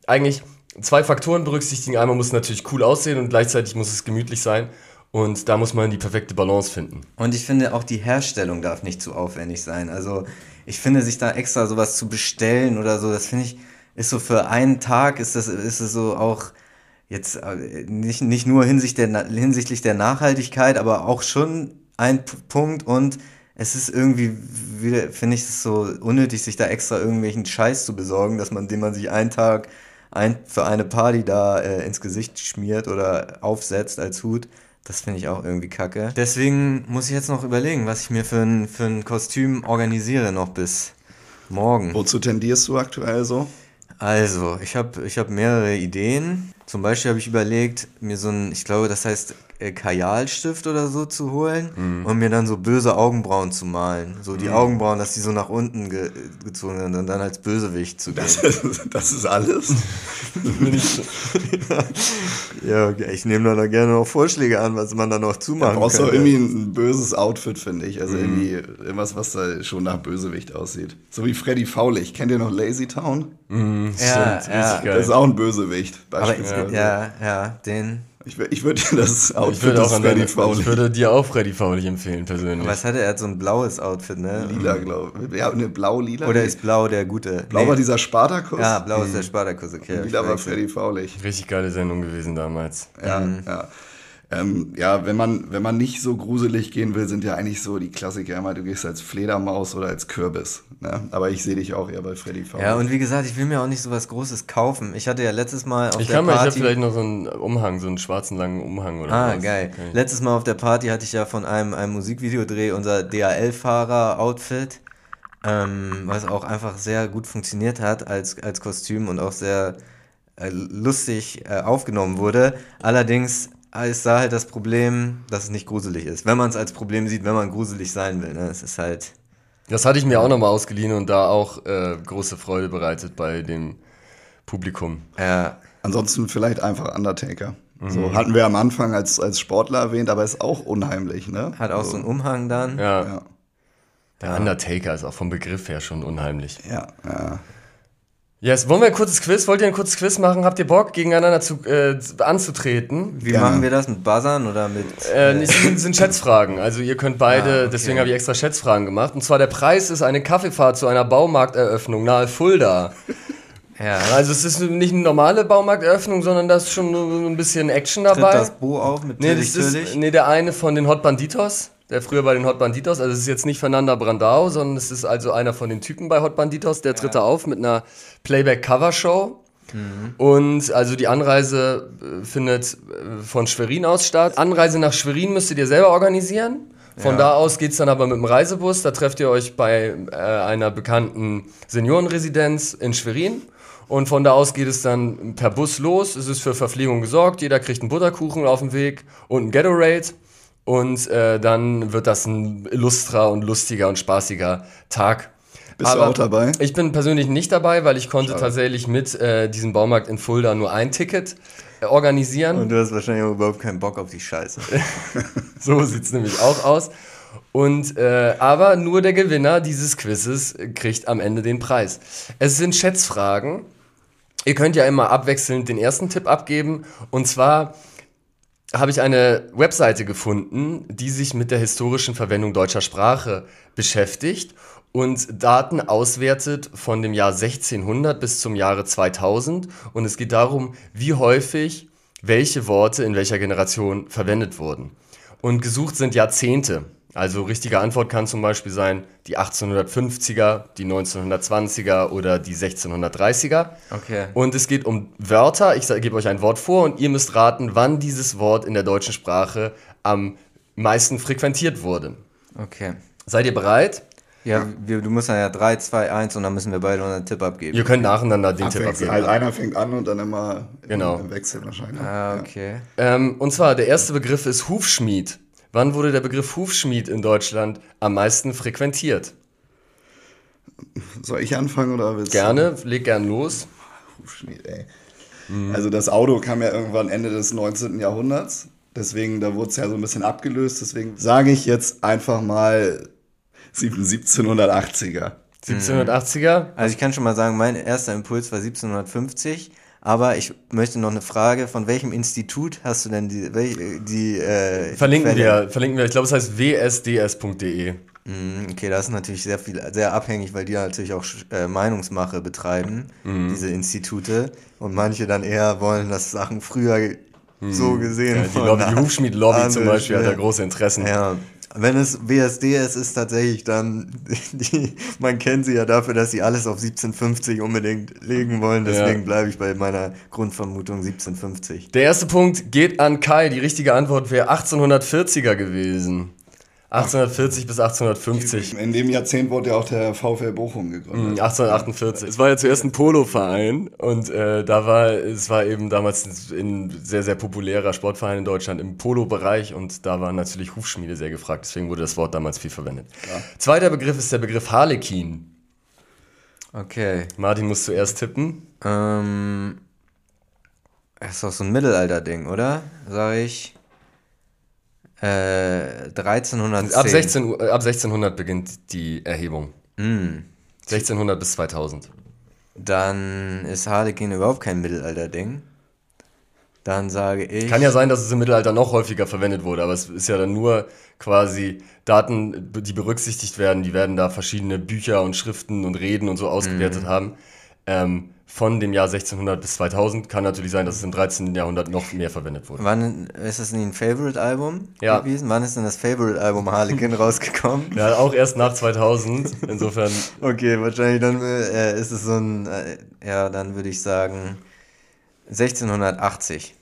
eigentlich zwei Faktoren berücksichtigen. Einmal muss es natürlich cool aussehen und gleichzeitig muss es gemütlich sein. Und da muss man die perfekte Balance finden.
Und ich finde auch die Herstellung darf nicht zu aufwendig sein. Also ich finde, sich da extra sowas zu bestellen oder so, das finde ich, ist so für einen Tag, ist das, ist es so auch jetzt äh, nicht, nicht nur hinsichtlich der, hinsichtlich der Nachhaltigkeit, aber auch schon ein Punkt und es ist irgendwie, finde ich es so unnötig, sich da extra irgendwelchen Scheiß zu besorgen, dass man, den man sich einen Tag ein, für eine Party da äh, ins Gesicht schmiert oder aufsetzt als Hut. Das finde ich auch irgendwie kacke. Deswegen muss ich jetzt noch überlegen, was ich mir für ein, für ein Kostüm organisiere noch bis, Morgen.
Wozu tendierst du aktuell so?
Also, ich habe ich hab mehrere Ideen. Zum Beispiel habe ich überlegt, mir so ein, ich glaube, das heißt äh, Kajalstift oder so zu holen
Mhm.
und mir dann so böse Augenbrauen zu malen. So die Augenbrauen, dass die so nach unten ge gezogen sind und dann als Bösewicht zu gehen.
Das ist alles?
ja, okay. ich nehme da gerne noch Vorschläge an, was man da noch
Du
zumachen
brauchst doch
könnte.
irgendwie ein böses Outfit, finde ich. Also irgendwie irgendwas, was da schon nach Bösewicht aussieht. So wie Freddy Faulig. Kennt ihr noch Lazy Town?
Ja,
Stimmt,
ja.
Das ist auch ein Bösewicht,
Aber
beispielsweise.
ja, ja, den.
Ich, ich würde dir das
Ich
Outfit
würde,
des
auch an
Freddy Faulig
ich würde dir auch Freddy Faulig empfehlen, persönlich.
Was hat er? Er hat so ein blaues Outfit, ne?
lila, glaube ich. Ja, eine blau-lila.
Oder ist blau der gute?
Blau
Nee.
war dieser Spartakus?
Ja, blau ist der Spartakus, okay.
Lila war. Freddy Faulig.
Richtig geile Sendung gewesen damals.
Ja, ja. Ähm, ja, wenn man, wenn man nicht so gruselig gehen will, sind ja eigentlich so die Klassiker immer, du gehst als Fledermaus oder als Kürbis. Ne? Aber ich sehe dich auch eher bei Freddy Faulig.
Ja, und wie gesagt, ich will mir auch nicht so was Großes kaufen. Ich hatte ja letztes Mal auf
Ich
der
kann mal, ich habe
Party...
vielleicht noch so einen Umhang, so einen schwarzen langen Umhang oder
Ah,
was.
geil.
Okay.
Letztes Mal auf der Party hatte ich ja von einem, einem Musikvideodreh unser DHL-Fahrer-Outfit, ähm, was auch einfach sehr gut funktioniert hat als, als Kostüm und auch sehr äh, lustig äh, aufgenommen wurde. Allerdings ist da halt das Problem, dass es nicht gruselig ist. Wenn man es als Problem sieht, wenn man gruselig sein will. Ne? Es ist halt...
Das hatte ich mir auch nochmal ausgeliehen und da auch äh, große Freude bereitet bei dem Publikum.
Ja,
Ansonsten vielleicht einfach Undertaker.
Mhm.
So hatten wir am Anfang als, als Sportler erwähnt, aber ist auch unheimlich, ne?
hat auch so einen Umhang dann.
Ja.
Ja,
Der Undertaker ist auch vom Begriff her schon unheimlich.
ja, ja.
Yes, wollen wir ein kurzes Quiz? Wollt ihr ein kurzes Quiz machen? Habt ihr Bock, gegeneinander zu, äh, anzutreten?
Wie
Gerne.
machen wir das? Mit Buzzern oder mit...
Äh, es sind, sind Schätzfragen. Also ihr könnt beide,
Ah, okay.
deswegen habe ich extra Schätzfragen gemacht. Und zwar der Preis ist eine Kaffeefahrt zu einer Baumarkteröffnung nahe Fulda.
Ja,
Also es ist nicht eine normale Baumarkteröffnung, sondern da ist schon so ein bisschen Action
tritt
dabei.
das Bo auf mit
Nee,
Tillich
das ist,
Tillich?
nee, der eine von den Hot Banditos, der früher bei den Hot Banditos, also es ist jetzt nicht Fernanda Brandao, sondern es ist also einer von den Typen bei Hot Banditos, der tritt da auf mit einer Playback-Cover-Show. Und also die Anreise äh, findet äh, von Schwerin aus statt. Anreise nach Schwerin müsstet ihr selber organisieren. Von da aus geht's dann aber mit dem Reisebus. Da trefft ihr euch bei äh, einer bekannten Seniorenresidenz in Schwerin. Und von da aus geht es dann per Bus los. Es ist für Verpflegung gesorgt. Jeder kriegt einen Butterkuchen auf dem Weg und ein Gatorade. Und äh, dann wird das ein illustrer und lustiger und spaßiger Tag.
Bist du auch dabei?
Ich bin persönlich nicht dabei, weil ich konnte tatsächlich mit äh, diesem Baumarkt in Fulda nur ein Ticket äh, organisieren.
Und du hast wahrscheinlich auch überhaupt keinen Bock auf die Scheiße.
So sieht's nämlich auch aus. Und äh, aber nur der Gewinner dieses Quizzes kriegt am Ende den Preis. Es sind Schätzfragen. Ihr könnt ja immer abwechselnd den ersten Tipp abgeben. Und zwar habe ich eine Webseite gefunden, die sich mit der historischen Verwendung deutscher Sprache beschäftigt und Daten auswertet von dem Jahr 1600 bis zum Jahre 2000. Und es geht darum, wie häufig welche Worte in welcher Generation verwendet wurden. Und gesucht sind Jahrzehnte. Also richtige Antwort kann zum Beispiel sein die 1850er, die 1920er oder die 1630er.
Okay.
Und es geht um Wörter. Ich gebe euch ein Wort vor und ihr müsst raten, wann dieses Wort in der deutschen Sprache am meisten frequentiert wurde.
Okay.
Seid ihr bereit?
Ja, wir, du musst dann ja 3, 2, 1 und dann müssen wir beide unseren Tipp abgeben.
Ihr könnt nacheinander den Tipp
Abwechseln.
abgeben.
Halt einer fängt an und dann immer
Genau.
im Wechsel wahrscheinlich.
Ah, okay.
Ähm, und zwar, der erste Begriff ist Hufschmied. Wann wurde der Begriff Hufschmied in Deutschland am meisten frequentiert?
Soll ich anfangen oder willst du?
Gerne, leg gern los.
Hufschmied, ey.
Mhm.
Also das Auto kam ja irgendwann Ende des 19. Jahrhunderts. Deswegen, da wurde es ja so ein bisschen abgelöst. Deswegen sage ich jetzt einfach mal 1780er.
1780er?
Also ich kann schon mal sagen, mein erster Impuls war 1750, aber ich möchte noch eine Frage, von welchem Institut hast du denn die, die äh,
Verlinken
Quelle?
wir, verlinken wir. Ich glaube, es heißt wsds.de.
Mm, Okay, das ist natürlich sehr viel, sehr abhängig, weil die natürlich auch äh, Meinungsmache betreiben,
Mhm.
diese Institute. Und manche dann eher wollen, dass Sachen früher so gesehen
Mhm. Ja, die,
von
Lobby, die Hufschmied-Lobby zum Beispiel hat da große Interessen.
Ja, wenn es WSD ist, ist tatsächlich dann, die, man kennt sie ja dafür, dass sie alles auf 1750 unbedingt legen wollen. Deswegen
Ja.
bleibe ich bei meiner Grundvermutung 1750.
Der erste Punkt geht an Kai. Die richtige Antwort wäre 1840er gewesen. 1840 bis 1850.
In dem Jahrzehnt wurde ja auch der VfL Bochum gegründet.
1848. Es war ja zuerst ein Polo-Verein und äh, da war, es war eben damals ein sehr, sehr populärer Sportverein in Deutschland im Polo-Bereich und da war natürlich Hufschmiede sehr gefragt, deswegen wurde das Wort damals viel verwendet. Zweiter Begriff ist der Begriff Harlekin.
Okay.
Martin muss zuerst tippen.
Ähm, das ist doch so ein Mittelalter-Ding, oder? Sag ich. Äh, 1310.
Ab, 16, Uhr- äh, ab 1600 beginnt die Erhebung. 1600 bis 2000.
Dann ist Harlequin überhaupt kein Mittelalter-Ding. Dann sage ich.
Kann ja sein, dass es im Mittelalter noch häufiger verwendet wurde, aber es ist ja dann nur quasi Daten, die berücksichtigt werden. Die werden da verschiedene Bücher und Schriften und Reden und so ausgewertet haben. Ähm, von dem Jahr 1600 bis 2000 kann natürlich sein, dass es im 13. Jahrhundert noch mehr verwendet wurde.
Wann ist das ein Favorite-Album
Ja.
gewesen? Wann ist denn das Favorite-Album Harlequin rausgekommen?
Ja, auch erst nach 2000. Insofern,
Okay, wahrscheinlich dann äh, ist es so ein. Äh, ja, dann würde ich sagen 1680.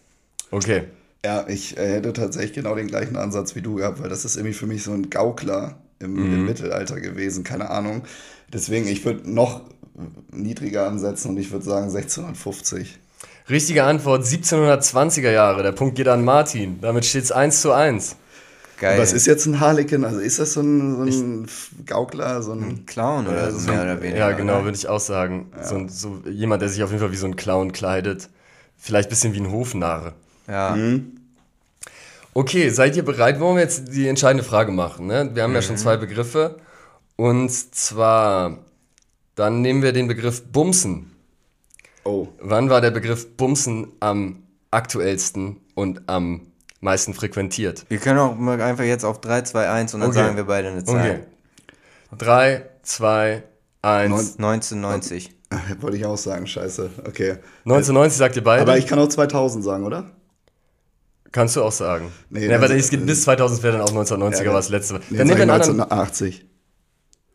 okay.
Ja, ich äh, hätte tatsächlich genau den gleichen Ansatz wie du gehabt, weil das ist irgendwie für mich so ein Gaukler im, im Mittelalter gewesen, keine Ahnung. Deswegen, ich würde noch niedriger ansetzen und ich würde sagen 1650.
Richtige Antwort 1720er Jahre. Der Punkt geht an Martin. Damit steht es 1 zu 1.
Geil.
Was ist jetzt ein Harlekin? Also ist das so ein, so ein Gaukler, so ein
Clown oder so, mehr oder weniger?
Ja, genau, würde ich auch sagen. So, ein- so jemand, der sich auf jeden Fall wie so ein Clown kleidet. Vielleicht ein bisschen wie ein Hofnarr.
Ja.
Okay, seid ihr bereit? Wollen wir jetzt die entscheidende Frage machen? Ne? Wir haben ja schon zwei Begriffe. Und zwar, dann nehmen wir den Begriff Bumsen.
Oh,
Wann war der Begriff Bumsen am aktuellsten und am meisten frequentiert?
Wir können auch mal einfach jetzt auf 3, 2, 1 und dann
Okay.
sagen wir beide eine
Okay.
Zahl.
3, 2, 1.
1990.
wollte ich auch sagen, scheiße. Okay.
1990 sagt ihr beide?
Aber ich kann auch 2000 sagen, oder?
Kannst du auch sagen.
Nee,
ja, aber
also-
es geht bis 2000 wäre dann auch 1990er
Ja,
war das letzte.
Nee,
dann nehmen wir einen anderen.
1980.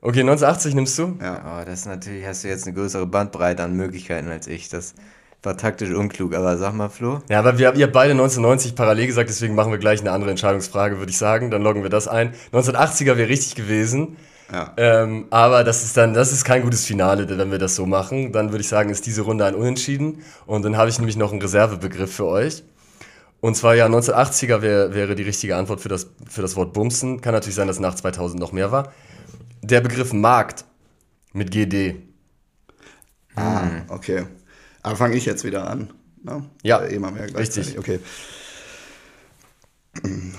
Okay, 1980 nimmst du?
Ja.
Oh, das ist natürlich, hast du jetzt eine größere Bandbreite an Möglichkeiten als ich. Das war taktisch unklug, aber sag mal, Flo.
Ja, aber wir, ihr habt beide 1990 parallel gesagt, deswegen machen wir gleich eine andere Entscheidungsfrage, würde ich sagen. Dann loggen wir das ein. 1980er wäre richtig gewesen.
Ja.
Ähm, aber das ist dann, das ist kein gutes Finale, wenn wir das so machen. Dann würde ich sagen, ist diese Runde ein Unentschieden. Und dann habe ich nämlich noch einen Reservebegriff für euch. Und zwar ja, 1980er wär, wäre die richtige Antwort für das, für das Wort Bumsen. Kann natürlich sein, dass nach 2000 noch mehr war. Der Begriff Markt mit GD.
Ah, okay. Aber fange ich jetzt wieder an. Ne?
Ja,
immer mehr gleichzeitig.
richtig.
Okay.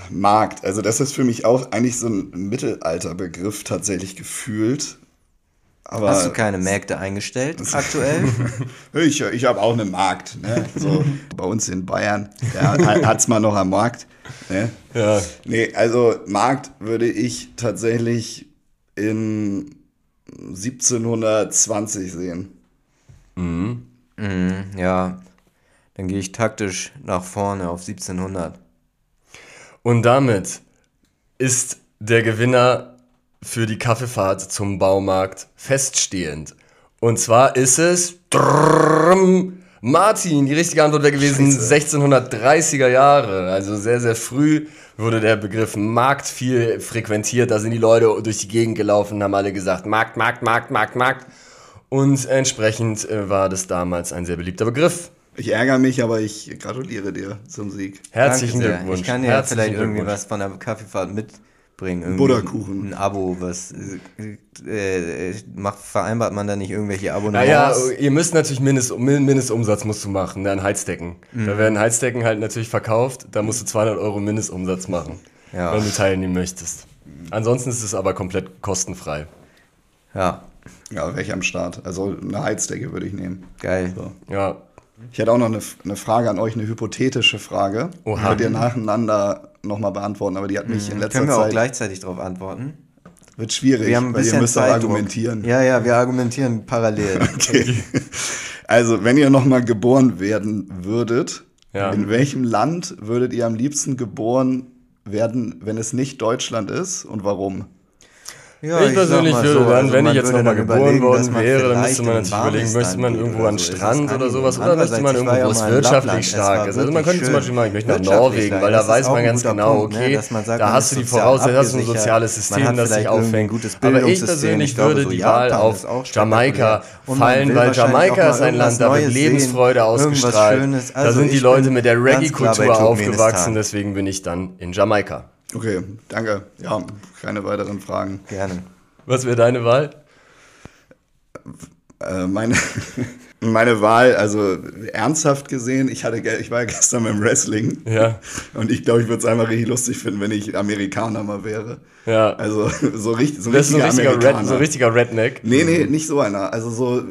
Markt, also das ist für mich auch eigentlich so ein Mittelalterbegriff tatsächlich gefühlt. Aber
Hast du keine Märkte eingestellt aktuell?
Ich, ich habe auch einen Markt. Ne? So, bei uns in Bayern ja, hat es mal noch am Markt. Ne?
Ja.
Nee, also Markt würde ich tatsächlich in 1720 sehen.
ja, dann gehe ich taktisch nach vorne auf 1700.
Und damit ist der Gewinner für die Kaffeefahrt zum Baumarkt feststehend. Und zwar ist es drrrm, Martin. Die richtige Antwort wäre gewesen 1630er Jahre. Also sehr, sehr früh wurde der Begriff Markt viel frequentiert. Da sind die Leute durch die Gegend gelaufen, haben alle gesagt Markt, Markt, Markt, Markt, Markt. Und entsprechend äh, war das damals ein sehr beliebter Begriff.
Ich ärgere mich, aber ich gratuliere dir zum Sieg.
Herzlichen. Glückwunsch.
Ich kann dir ja vielleicht irgendwie was von der Kaffeefahrt mitbringen. Irgendwie
Butterkuchen.
Ein Abo, was äh, äh, macht, vereinbart man da nicht irgendwelche
Naja,
Abonnements?
ihr müsst natürlich Mindest, Min- Mindestumsatz musst du machen, ne, an Heizdecken.
Mhm.
Da werden Heizdecken halt natürlich verkauft, da musst du 200 Euro Mindestumsatz machen,
Ja.
wenn du teilnehmen möchtest. Ansonsten ist es aber komplett kostenfrei.
Ja,
Ja, wäre ich am Start. Also eine Heizdecke würde ich nehmen.
geil.
So.
Ja,
Ich hätte auch noch eine, eine Frage an euch, eine hypothetische Frage.
Oha.
Könnt ihr nacheinander nochmal beantworten, aber die hat mich in letzter
Können wir auch
Zeit...
gleichzeitig darauf antworten?
Wird schwierig,
Wir haben ein
weil ihr müsst auch
Zeitdruck.
argumentieren.
Ja, ja, wir argumentieren parallel.
Okay. Also, wenn ihr nochmal geboren werden würdet,
Ja.
in welchem Land würdet ihr am liebsten geboren werden, wenn es nicht Deutschland ist und warum?
Ja,
ich
ich
persönlich würde
so,
dann,
also
wenn ich jetzt nochmal geboren worden wäre, dann müsste man natürlich überlegen, möchte man irgendwo an
ist
Strand oder sowas oder möchte man irgendwo, wo es wirtschaftlich stark ist. Also man könnte zum. Beispiel mal, ich möchte nach Norwegen, weil da weiß man ganz genau,
ne,
okay, da hast du die du ein soziales System, das
ein
auffängt. Aber ich persönlich würde die Wahl auf Jamaika fallen, weil Jamaika ist ein Land, da wird Lebensfreude ausgestrahlt. Da
Also
sind die
ich
Leute mit der Reggae-Kultur aufgewachsen, deswegen bin ich dann in Jamaika.
Okay, danke. Ja, keine weiteren Fragen.
Gerne.
Was wäre deine Wahl?
Äh, meine, meine Wahl, also ernsthaft gesehen, ich, hatte, ich war ja gestern beim Wrestling.
Ja.
Und ich glaube, ich würde es einfach richtig lustig finden, wenn ich Amerikaner mal wäre.
Ja.
Also so richtig, so
Das ist so ein
richtiger
richtiger,
Amerikaner.
Red, so richtiger Redneck.
Nee, nee, nicht so einer. Also so,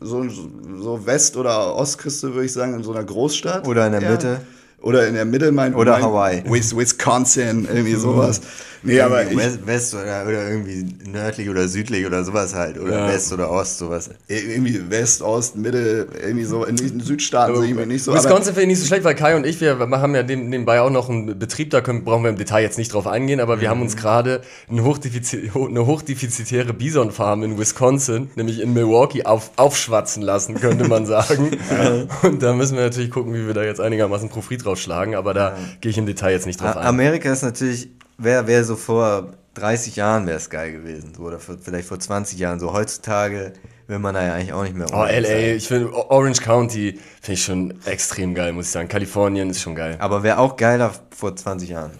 so, so West- oder Ostküste, würde ich sagen, in so einer Großstadt.
Oder in der
Ja.
Mitte.
Oder in der Mitte, mein
Oder Hawaii.
Wis- Wisconsin, irgendwie sowas. Nee, aber ich,
West, West oder, oder irgendwie nördlich oder südlich oder sowas halt. Oder
Ja.
West oder Ost, sowas.
irgendwie West, Ost, Mitte, irgendwie so, in den Südstaaten sehe ich mir nicht so.
Wisconsin finde ich nicht so schlecht, weil Kai und ich, wir haben ja neben- nebenbei auch noch einen Betrieb, da können, brauchen wir im Detail jetzt nicht drauf eingehen, aber wir haben
Mhm.
uns gerade eine, hochdefizi- ho- eine hochdefizitäre Bisonfarm in Wisconsin, nämlich in Milwaukee, auf, aufschwatzen lassen, könnte man sagen. Und da müssen wir natürlich gucken, wie wir da jetzt einigermaßen Profit draufschlagen, aber da gehe ich im Detail jetzt nicht drauf
A-
ein.
Amerika ist natürlich, wäre wär so vor 30 Jahren wäre es geil gewesen. So, oder vor, vielleicht vor 20 Jahren. So heutzutage will man da ja eigentlich auch nicht mehr
Oh, LA,
sein.
ich finde Orange County finde ich schon extrem geil, muss ich sagen. Kalifornien ist schon geil.
Aber wäre auch geiler vor 20 Jahren.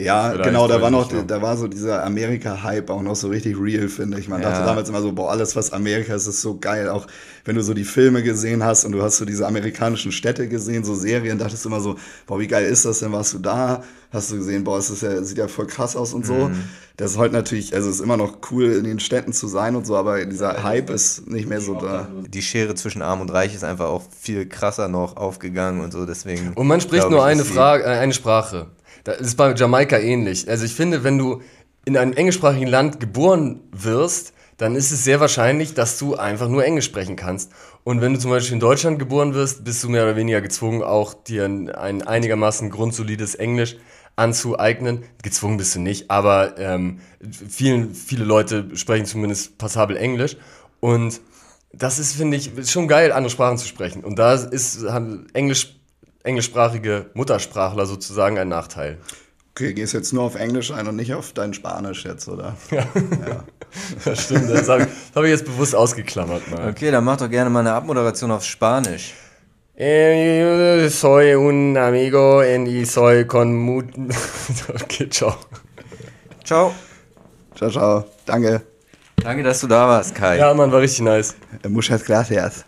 Ja, genau, da war noch,
nicht,
da war so dieser Amerika-Hype auch noch so richtig real, finde ich. Man dachte
Ja.
damals immer so, boah, alles was Amerika ist, ist so geil. Auch wenn du so die Filme gesehen hast und du hast so diese amerikanischen Städte gesehen, so Serien, dachtest du immer so, boah, wie geil ist das denn? Warst du da? Hast du gesehen, boah, es ist ja, sieht ja voll krass aus und so. Das ist heute natürlich, also es ist immer noch cool, in den Städten zu sein und so, aber dieser Hype ist nicht mehr so da.
Die Schere zwischen Arm und Reich ist einfach auch viel krasser noch aufgegangen und so, deswegen.
Und man spricht nur
ich,
eine Frage, äh, eine Sprache. Das ist bei Jamaika ähnlich. Also ich finde, wenn du in einem englischsprachigen Land geboren wirst, dann ist es sehr wahrscheinlich, dass du einfach nur Englisch sprechen kannst. Und wenn du zum Beispiel in Deutschland geboren wirst, bist du mehr oder weniger gezwungen, auch dir ein, ein einigermaßen grundsolides Englisch anzueignen. Gezwungen bist du nicht, aber ähm, vielen, viele Leute sprechen zumindest passabel Englisch. Und das ist, finde ich, schon geil, andere Sprachen zu sprechen. Und da ist Englisch, englischsprachige Muttersprachler sozusagen ein Nachteil.
Okay, gehst jetzt nur auf Englisch ein und nicht auf dein Spanisch jetzt, oder?
Das stimmt, das habe ich, hab ich jetzt bewusst ausgeklammert mal.
Okay, dann mach doch gerne mal eine Abmoderation auf Spanisch.
Eh, soy un amigo y soy con mu Okay, ciao.
Ciao.
Ciao, ciao. Danke.
Danke, dass du da warst, Kai.
Ja, Mann, war richtig nice.
Muchas gracias.